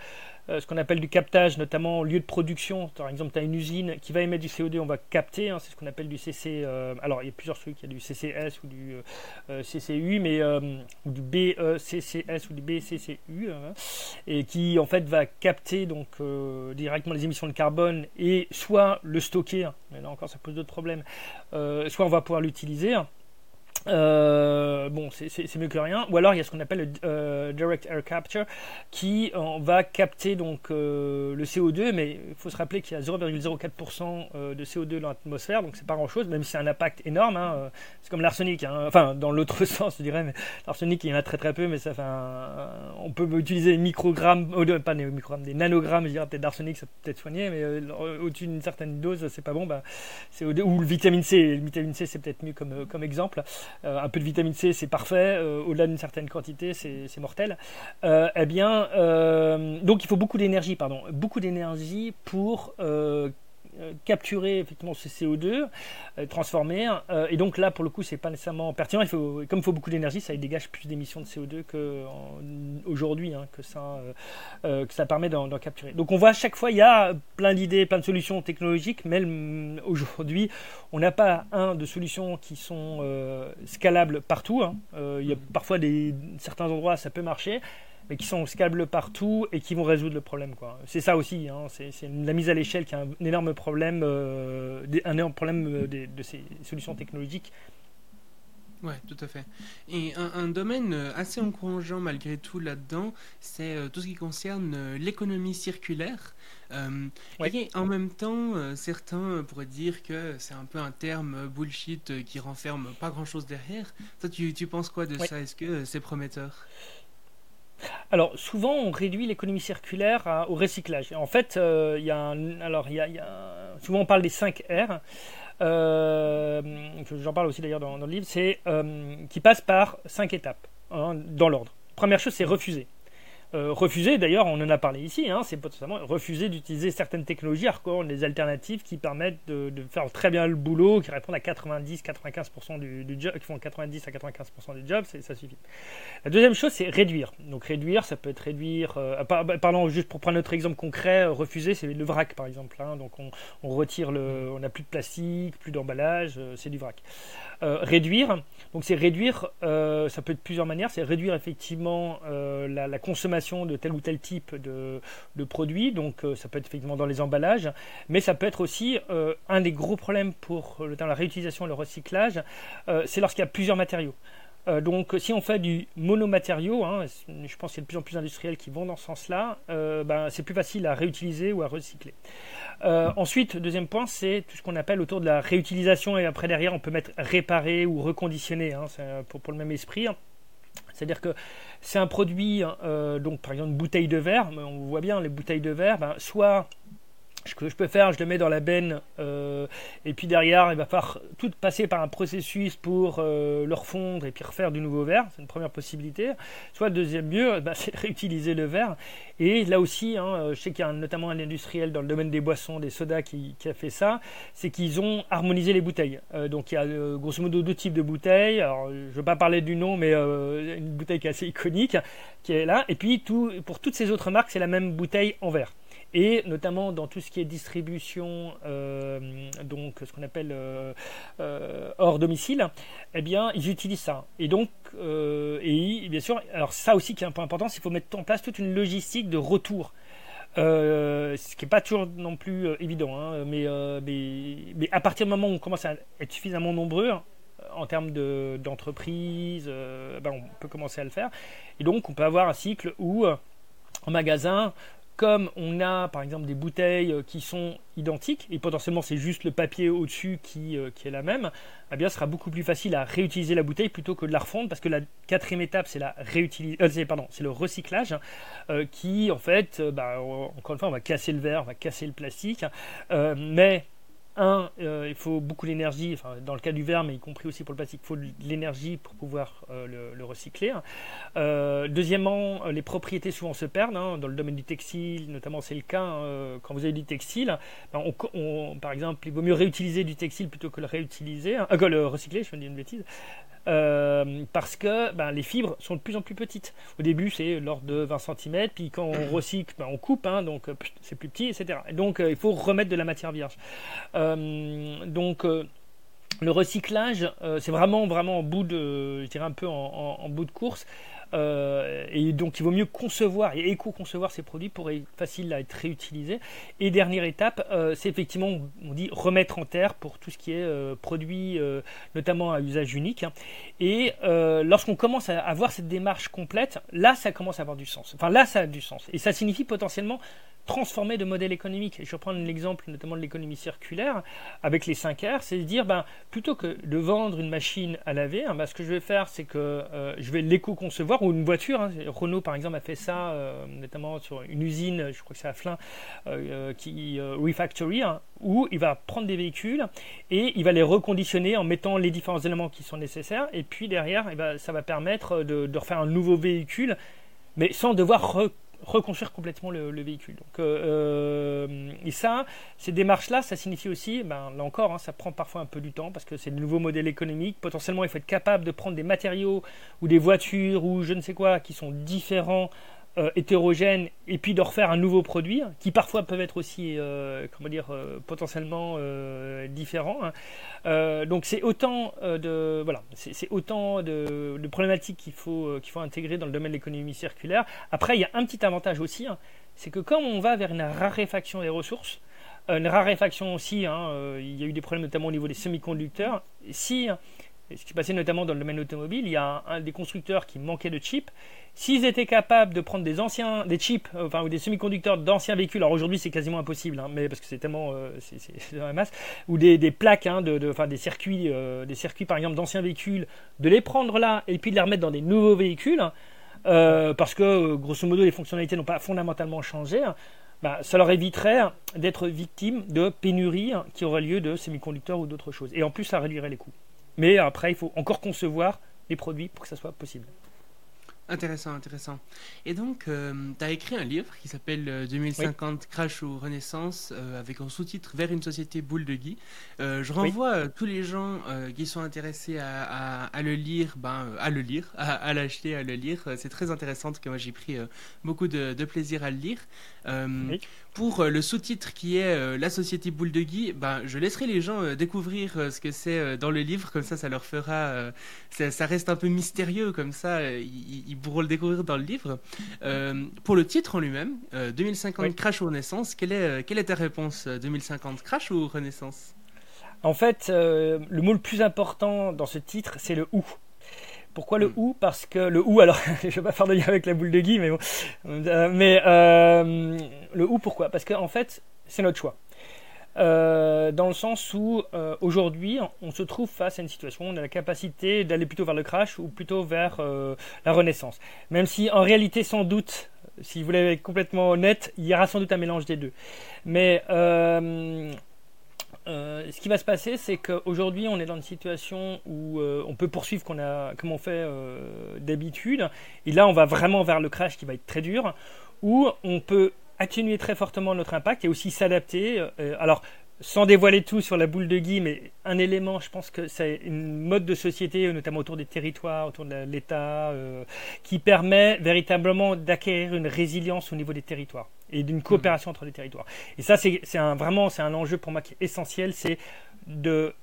euh, ce qu'on appelle du captage, notamment au lieu de production. Par exemple, tu as une usine qui va émettre du CO2, on va capter. Hein, c'est ce qu'on appelle du CC. Euh, alors, il y a plusieurs trucs. Il y a du CCS ou du CCU, mais ou du BCCS ou du BCCU, hein, et qui en fait va capter directement les émissions de carbone et soit le stocker. mais là encore, ça pose d'autres problèmes. soit on va pouvoir l'utiliser. Euh, bon, c'est mieux que rien. Ou alors il y a ce qu'on appelle le euh, direct air capture, qui on va capter donc euh, le CO2, mais il faut se rappeler qu'il y a 0,04% de CO2 dans l'atmosphère, donc c'est pas grand chose, même si c'est un impact énorme. Hein, c'est comme l'arsenic, hein, enfin dans l'autre sens, je dirais, mais l'arsenic il y en a très très peu, mais ça fait on peut utiliser des microgrammes, pas des microgrammes, des nanogrammes, je dirais peut-être d'arsenic, ça peut peut-être soigner, mais au-dessus d'une certaine dose, c'est pas bon. Bah, CO2 ou le vitamine C, le vitamine C c'est peut-être mieux comme, comme exemple. Euh, un peu de vitamine C, c'est parfait. Euh, au-delà d'une certaine quantité, c'est mortel. Euh, eh bien, donc il faut beaucoup d'énergie, pardon, beaucoup d'énergie pour capturer effectivement ce CO2, euh, transformer. Euh, et donc là, pour le coup, c'est pas nécessairement pertinent. Il faut, comme il faut beaucoup d'énergie, ça dégage plus d'émissions de CO2 qu'aujourd'hui, hein, que, ça, que ça permet d'en capturer. Donc on voit à chaque fois, il y a plein d'idées, plein de solutions technologiques, mais aujourd'hui, on n'a pas un de solutions qui sont scalables partout. Hein. il y a parfois des, certains endroits, ça peut marcher mais qui sont scalables partout et qui vont résoudre le problème. C'est ça aussi, hein, c'est la mise à l'échelle qui est un, énorme problème, euh, un énorme problème euh, de, ces solutions technologiques Ouais, tout à fait. Et un, domaine euh, assez encourageant malgré tout là-dedans, c'est euh, tout ce qui concerne euh, l'économie circulaire. Et en même temps, certains pourraient dire que c'est un peu un terme bullshit qui renferme pas grand-chose derrière. Toi, tu, tu penses quoi de ça? Est-ce que c'est prometteur? Alors souvent on réduit l'économie circulaire au recyclage. En fait, il y a alors y a, souvent on parle des 5 R. Euh, j'en parle aussi d'ailleurs dans, le livre, c'est euh, qui passe par cinq étapes hein, dans l'ordre. Première chose, c'est refuser. Euh, refuser, d'ailleurs, on en a parlé ici, hein, c'est potentiellement refuser d'utiliser certaines technologies, alors des alternatives qui permettent de, faire très bien le boulot, qui répondent à 90-95% du, job, qui font 90 à 95% du job, ça suffit. La deuxième chose, c'est réduire. Donc réduire, ça peut être réduire, euh, pardon, juste pour prendre notre exemple concret, euh, refuser, c'est le vrac par exemple. Hein. donc on, retire le, on n'a plus de plastique, plus d'emballage, c'est du vrac. réduire, donc c'est réduire, ça peut être plusieurs manières, c'est réduire effectivement la, la consommation de tel ou tel type de, produit. Donc euh, ça peut être effectivement dans les emballages, mais ça peut être aussi euh, un des gros problèmes pour dans la réutilisation et le recyclage, euh, c'est lorsqu'il y a plusieurs matériaux. donc, si on fait du monomatériau, hein, je pense qu'il y a de plus en plus d'industriels qui vont dans ce sens-là, ben, c'est plus facile à réutiliser ou à recycler. ensuite, deuxième point, c'est tout ce qu'on appelle autour de la réutilisation et après derrière, on peut mettre réparer ou reconditionner, hein, pour, pour, le même esprit. C'est-à-dire que c'est un produit, hein, euh, donc par exemple une bouteille de verre, on voit bien les bouteilles de verre, ben, soit ce que je peux faire, je le mets dans la benne, euh, et puis derrière, il va falloir tout passer par un processus pour euh, le et puis refaire du nouveau verre. C'est une première possibilité. Soit deuxième mieux, bah, c'est réutiliser le verre. Et là aussi, hein, euh, je sais qu'il y a notamment un industriel dans le domaine des boissons, des sodas, qui, a fait ça. C'est qu'ils ont harmonisé les bouteilles. donc il y a grosso modo deux types de bouteilles. Alors, je ne veux pas parler du nom, mais une bouteille qui est assez iconique, qui est là. Et puis pour toutes ces autres marques, c'est la même bouteille en verre et notamment dans tout ce qui est distribution, euh, donc ce qu'on appelle euh, euh, hors domicile, eh bien ils utilisent ça. Et donc, et bien sûr, alors ça aussi qui est un point important, c'est qu'il faut mettre en place toute une logistique de retour. ce qui n'est pas toujours non plus évident, hein, mais, à partir du moment où on commence à être suffisamment nombreux, en termes d'entreprise, ben on peut commencer à le faire. Et donc, on peut avoir un cycle où, en magasin, comme on a par exemple des bouteilles euh, qui sont identiques et potentiellement c'est juste le papier au-dessus qui, euh, qui, est la même, eh bien ce sera beaucoup plus facile à réutiliser la bouteille plutôt que de la refondre parce que la quatrième étape c'est la euh, pardon, c'est le recyclage qui en fait, bah, encore une fois, on va casser le verre, on va casser le plastique, mais un, euh, il faut beaucoup d'énergie, dans le cas du verre, mais y compris aussi pour le plastique, il faut de l'énergie pour pouvoir euh, le, recycler. Euh, deuxièmement, les propriétés souvent se perdent. Hein. dans le domaine du textile, notamment, c'est le cas. Hein, quand vous avez du textile, ben, par exemple, il vaut mieux réutiliser du textile plutôt que le réutiliser, hein, que le recycler, je me dis une bêtise. Euh, parce que ben, les fibres sont de plus en plus petites. Au début, c'est l'ordre de 20 cm, puis quand on recycle, ben, on coupe, hein, donc euh, c'est plus petit, etc. Et donc, euh, il faut remettre de la matière vierge. donc, le recyclage, c'est vraiment, vraiment en bout de, je dirais un peu en bout de course. Euh, et donc il vaut mieux concevoir et éco-concevoir ces produits pour être facile à être réutilisés. Et dernière étape, euh, c'est effectivement, on dit remettre en terre pour tout ce qui est euh, produit, notamment à usage unique. Et lorsqu'on commence à avoir cette démarche complète, là ça commence à avoir du sens. Enfin là ça a du sens. Et ça signifie potentiellement transformer de modèle économique. Et je prendre l'exemple notamment de l'économie circulaire avec les 5 R, c'est de dire ben, plutôt que de vendre une machine à laver, hein, ben, ce que je vais faire c'est que je vais l'éco-concevoir ou une voiture. Hein. Renault, par exemple, a fait ça, euh, notamment sur une usine, je crois que c'est à Flins, euh, qui euh, Refactory, hein, où il va prendre des véhicules et il va les reconditionner en mettant les différents éléments qui sont nécessaires. Et puis derrière, eh ben, ça va permettre de, de, refaire un nouveau véhicule, mais sans devoir reconstruire complètement le, véhicule. Donc, euh, euh, et ça, ces démarches-là, ça signifie aussi, ben, là encore, hein, ça prend parfois un peu du temps parce que c'est de nouveaux modèles économiques. Potentiellement, il faut être capable de prendre des matériaux ou des voitures ou je ne sais quoi qui sont différents euh, hétérogènes et puis de refaire un nouveau produit qui parfois peuvent être aussi euh, comment dire euh, potentiellement différents hein. donc c'est autant de voilà c'est autant de, problématiques qu'il faut qu'il faut intégrer dans le domaine de l'économie circulaire après il y a un petit avantage aussi hein, c'est que quand on va vers une raréfaction des ressources une raréfaction aussi hein, il y a eu des problèmes notamment au niveau des semi-conducteurs si ce qui passait notamment dans le domaine automobile, il y a des constructeurs qui manquait de chips. S'ils étaient capables de prendre des anciens, des chips, euh, enfin ou des semi-conducteurs d'anciens véhicules, alors aujourd'hui c'est quasiment impossible, hein, mais parce que c'est tellement, euh, c'est dans la masse, ou des, plaques, hein, des circuits, euh, des circuits par exemple d'anciens véhicules, de les prendre là et puis de les remettre dans des nouveaux véhicules, parce que grosso modo les fonctionnalités n'ont pas fondamentalement changé. Bah, ça leur éviterait d'être victimes de pénuries qui auraient lieu de semi-conducteurs ou d'autres choses. Et en plus, ça réduirait les coûts. Mais après, il faut encore concevoir les produits pour que ça soit possible. Intéressant, intéressant. Et donc, euh, tu as écrit un livre qui s'appelle 2050 euh, Crash ou Renaissance, euh, avec un sous-titre Vers une société boule de Guy. je renvoie tous les gens qui sont intéressés à, le lire, ben, à le lire, à, l'acheter, à le lire. C'est très intéressant, que moi j'ai pris beaucoup de, plaisir à le lire. Pour le sous-titre qui est La société boule de Guy, ben, je laisserai les gens découvrir ce que c'est dans le livre, comme ça, ça leur fera. Ça, reste un peu mystérieux, comme ça, ils pourront le découvrir dans le livre. Euh, pour le titre en lui-même, 2050 euh, Crash ou Renaissance, quelle est, euh, quelle est ta réponse 2050 Crash ou Renaissance? En fait, le mot le plus important dans ce titre, c'est le ou. Pourquoi le hmm. ou? Parce que le ou, alors je ne vais pas faire de lien avec la boule de Guy, mais bon. mais le ou, pourquoi? Parce qu'en en fait, c'est notre choix. Euh, dans le sens où euh, aujourd'hui on se trouve face à une situation où on a la capacité d'aller plutôt vers le crash ou plutôt vers euh, la renaissance. Même si en réalité sans doute, si vous voulez être complètement honnête, il y aura sans doute un mélange des deux. Mais ce qui va se passer, c'est qu'aujourd'hui on est dans une situation où on peut poursuivre comme on fait d'habitude, et là on va vraiment vers le crash qui va être très dur, où on peut atténuer très fortement notre impact et aussi s'adapter. Euh, alors, sans dévoiler tout sur la boule de Guy, mais un élément, je pense que c'est une mode de société, notamment autour des territoires, autour de l'État, euh, qui permet véritablement d'acquérir une résilience au niveau des territoires et d'une coopération entre les territoires. Et ça, c'est vraiment un enjeu pour moi qui est essentiel, c'est de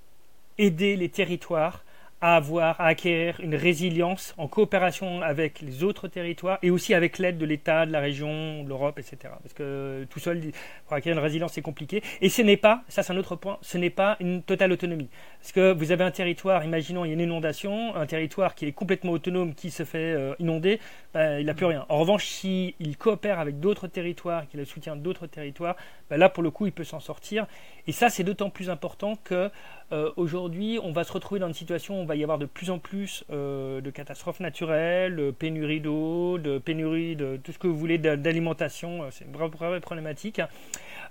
aider les territoires à avoir, à acquérir une résilience en coopération avec les autres territoires et aussi avec l'aide de l'État, de la région, de l'Europe, etc. Parce que tout seul, pour acquérir une résilience, c'est compliqué. Et ce n'est pas, ça c'est un autre point, ce n'est pas une totale autonomie. Parce que vous avez un territoire, imaginons il y a une inondation, un territoire qui est complètement autonome, qui se fait euh, inonder, ben, il n'a plus rien. En revanche, s'il coopère avec d'autres territoires, qu'il a le soutien d'autres territoires, ben, là pour le coup il peut s'en sortir. Et ça c'est d'autant plus important que euh, aujourd'hui, on va se retrouver dans une situation où on va y avoir de plus en plus euh, de catastrophes naturelles, de pénurie d'eau, de pénurie de tout ce que vous voulez d'alimentation. Euh, c'est une vraie, problématique.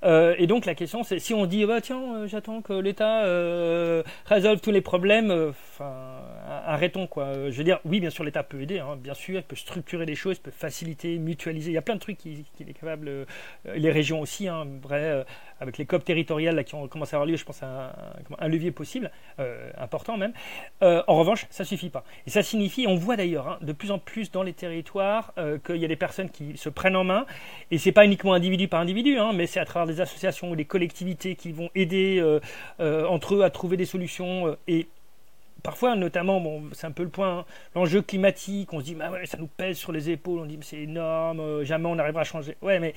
et donc la question, c'est si on dit, bah, tiens, j'attends que l'État résolve tous les problèmes, arrêtons quoi. Je veux dire, oui, bien sûr, l'État peut aider, hein, bien sûr, il peut structurer des choses, il peut faciliter, mutualiser. Il y a plein de trucs qu'il est capable. les régions aussi, hein, vrai, avec les COP territoriales là, qui ont commencé à avoir lieu, je pense à un, levier possible, euh, important même. Euh, en revanche, ça suffit pas. Et ça signifie, on voit d'ailleurs hein, de plus en plus dans les territoires euh, qu'il y a des personnes qui se prennent en main, et c'est pas uniquement individu par individu, hein, mais c'est à travers des associations ou des collectivités qui vont aider entre eux à trouver des solutions et parfois, notamment, bon, c'est un peu le point, l'enjeu climatique, on se dit, bah ouais, ça nous pèse sur les épaules, on dit, c'est énorme, jamais on n'arrivera à changer. Ouais, mais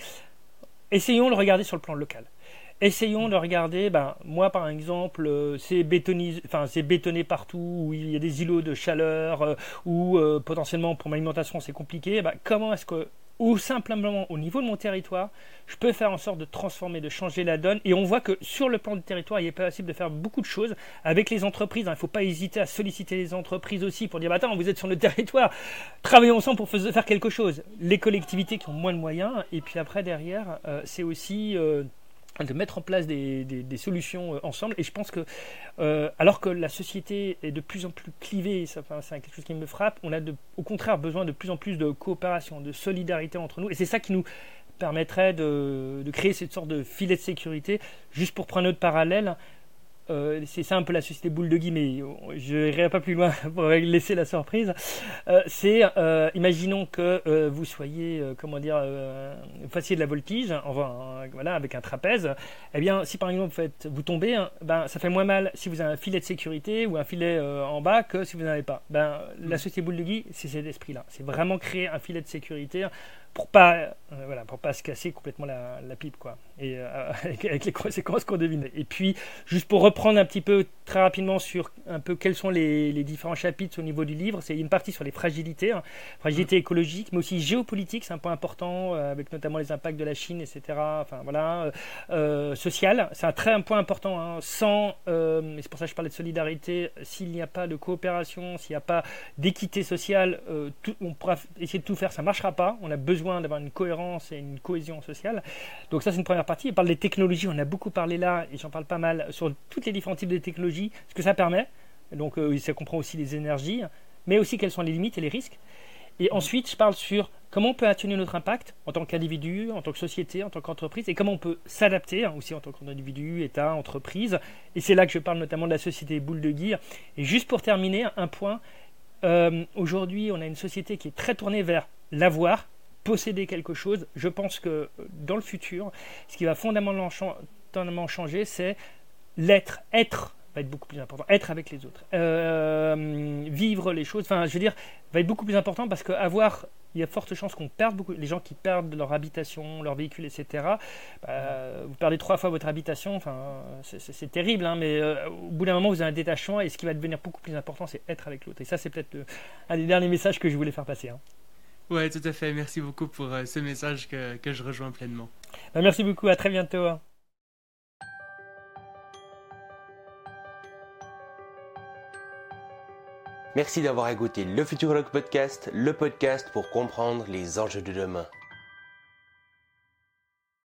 essayons de le regarder sur le plan local. Essayons de regarder, ben, moi par exemple, euh, c'est enfin, bétonné partout, où il y a des îlots de chaleur, euh, ou euh, potentiellement pour mon alimentation c'est compliqué. Ben, comment est-ce que, ou simplement au niveau de mon territoire, je peux faire en sorte de transformer, de changer la donne? Et on voit que sur le plan du territoire, il est possible de faire beaucoup de choses avec les entreprises. Hein. Il ne faut pas hésiter à solliciter les entreprises aussi pour dire, bah, attends, vous êtes sur le territoire, travaillons ensemble pour faire quelque chose. Les collectivités qui ont moins de moyens, et puis après derrière, c'est aussi de mettre en place des, solutions euh, ensemble. Et je pense que, euh, alors que la société est de plus en plus clivée, c'est quelque chose qui me frappe, on a au contraire besoin de plus en plus de coopération, de solidarité entre nous. Et c'est ça qui nous permettrait de, de, créer cette sorte de filet de sécurité. Juste pour prendre notre parallèle, euh, c'est ça un peu la société boule de Guy, mais je n'irai pas plus loin pour laisser la surprise. Euh, c'est, euh, imaginons que vous soyez, comment dire, vous fassiez de la voltige, enfin, voilà, avec un trapèze. Eh bien, si par exemple vous, faites, vous tombez, hein, ben, ça fait moins mal si vous avez un filet de sécurité ou un filet en bas que si vous n'en avez pas. Ben, la société boule de Guy, c'est cet esprit-là. C'est vraiment créer un filet de sécurité pour pas, euh, voilà, pour pas se casser complètement la, la pipe, quoi. Et euh, avec, les conséquences qu'on devine. Et puis, juste pour reprendre un petit peu très rapidement sur un peu quels sont les, les différents chapitres au niveau du livre, c'est une partie sur les fragilités, hein. fragilité mmh. écologique, mais aussi géopolitique, c'est un point important, euh, avec notamment les impacts de la Chine, etc. Enfin voilà, social, c'est un très un point important. Hein. Sans, et c'est pour ça que je parlais de solidarité, s'il n'y a pas de coopération, s'il n'y a pas d'équité sociale, tout, on pourra essayer de tout faire, ça marchera pas. On a besoin d'avoir une cohérence et une cohésion sociale. Donc ça, c'est une première partie. Il parle des technologies. On a beaucoup parlé là, et j'en parle pas mal, sur tous les différents types de technologies, ce que ça permet. Donc euh, ça comprend aussi les énergies, mais aussi quelles sont les limites et les risques. Et ensuite, je parle sur comment on peut atténuer notre impact en tant qu'individu, en tant que société, en tant qu'entreprise, et comment on peut s'adapter hein, aussi en tant qu'individu, État, entreprise. Et c'est là que je parle notamment de la société boule de guire. Et juste pour terminer, un point. Euh, aujourd'hui, on a une société qui est très tournée vers l'avoir, posséder quelque chose. Je pense que euh, dans le futur, ce qui va fondamentalement changer, c'est l'être. Être va être beaucoup plus important. Être avec les autres. Euh, vivre les choses, enfin, je veux dire, va être beaucoup plus important parce qu'avoir il y a forte chance qu'on perde beaucoup. Les gens qui perdent leur habitation, leur véhicule, etc. Bah, vous perdez trois fois votre habitation. Enfin, c'est terrible, hein, mais euh, au bout d'un moment, vous avez un détachement et ce qui va devenir beaucoup plus important, c'est être avec l'autre. Et ça, c'est peut-être un des derniers messages que je voulais faire passer. Hein. Ouais, tout à fait. Merci beaucoup pour euh, ce message que, que, je rejoins pleinement. Bah, merci beaucoup. À très bientôt. Hein. Merci d'avoir écouté le Futurologue Podcast, le podcast pour comprendre les enjeux de demain.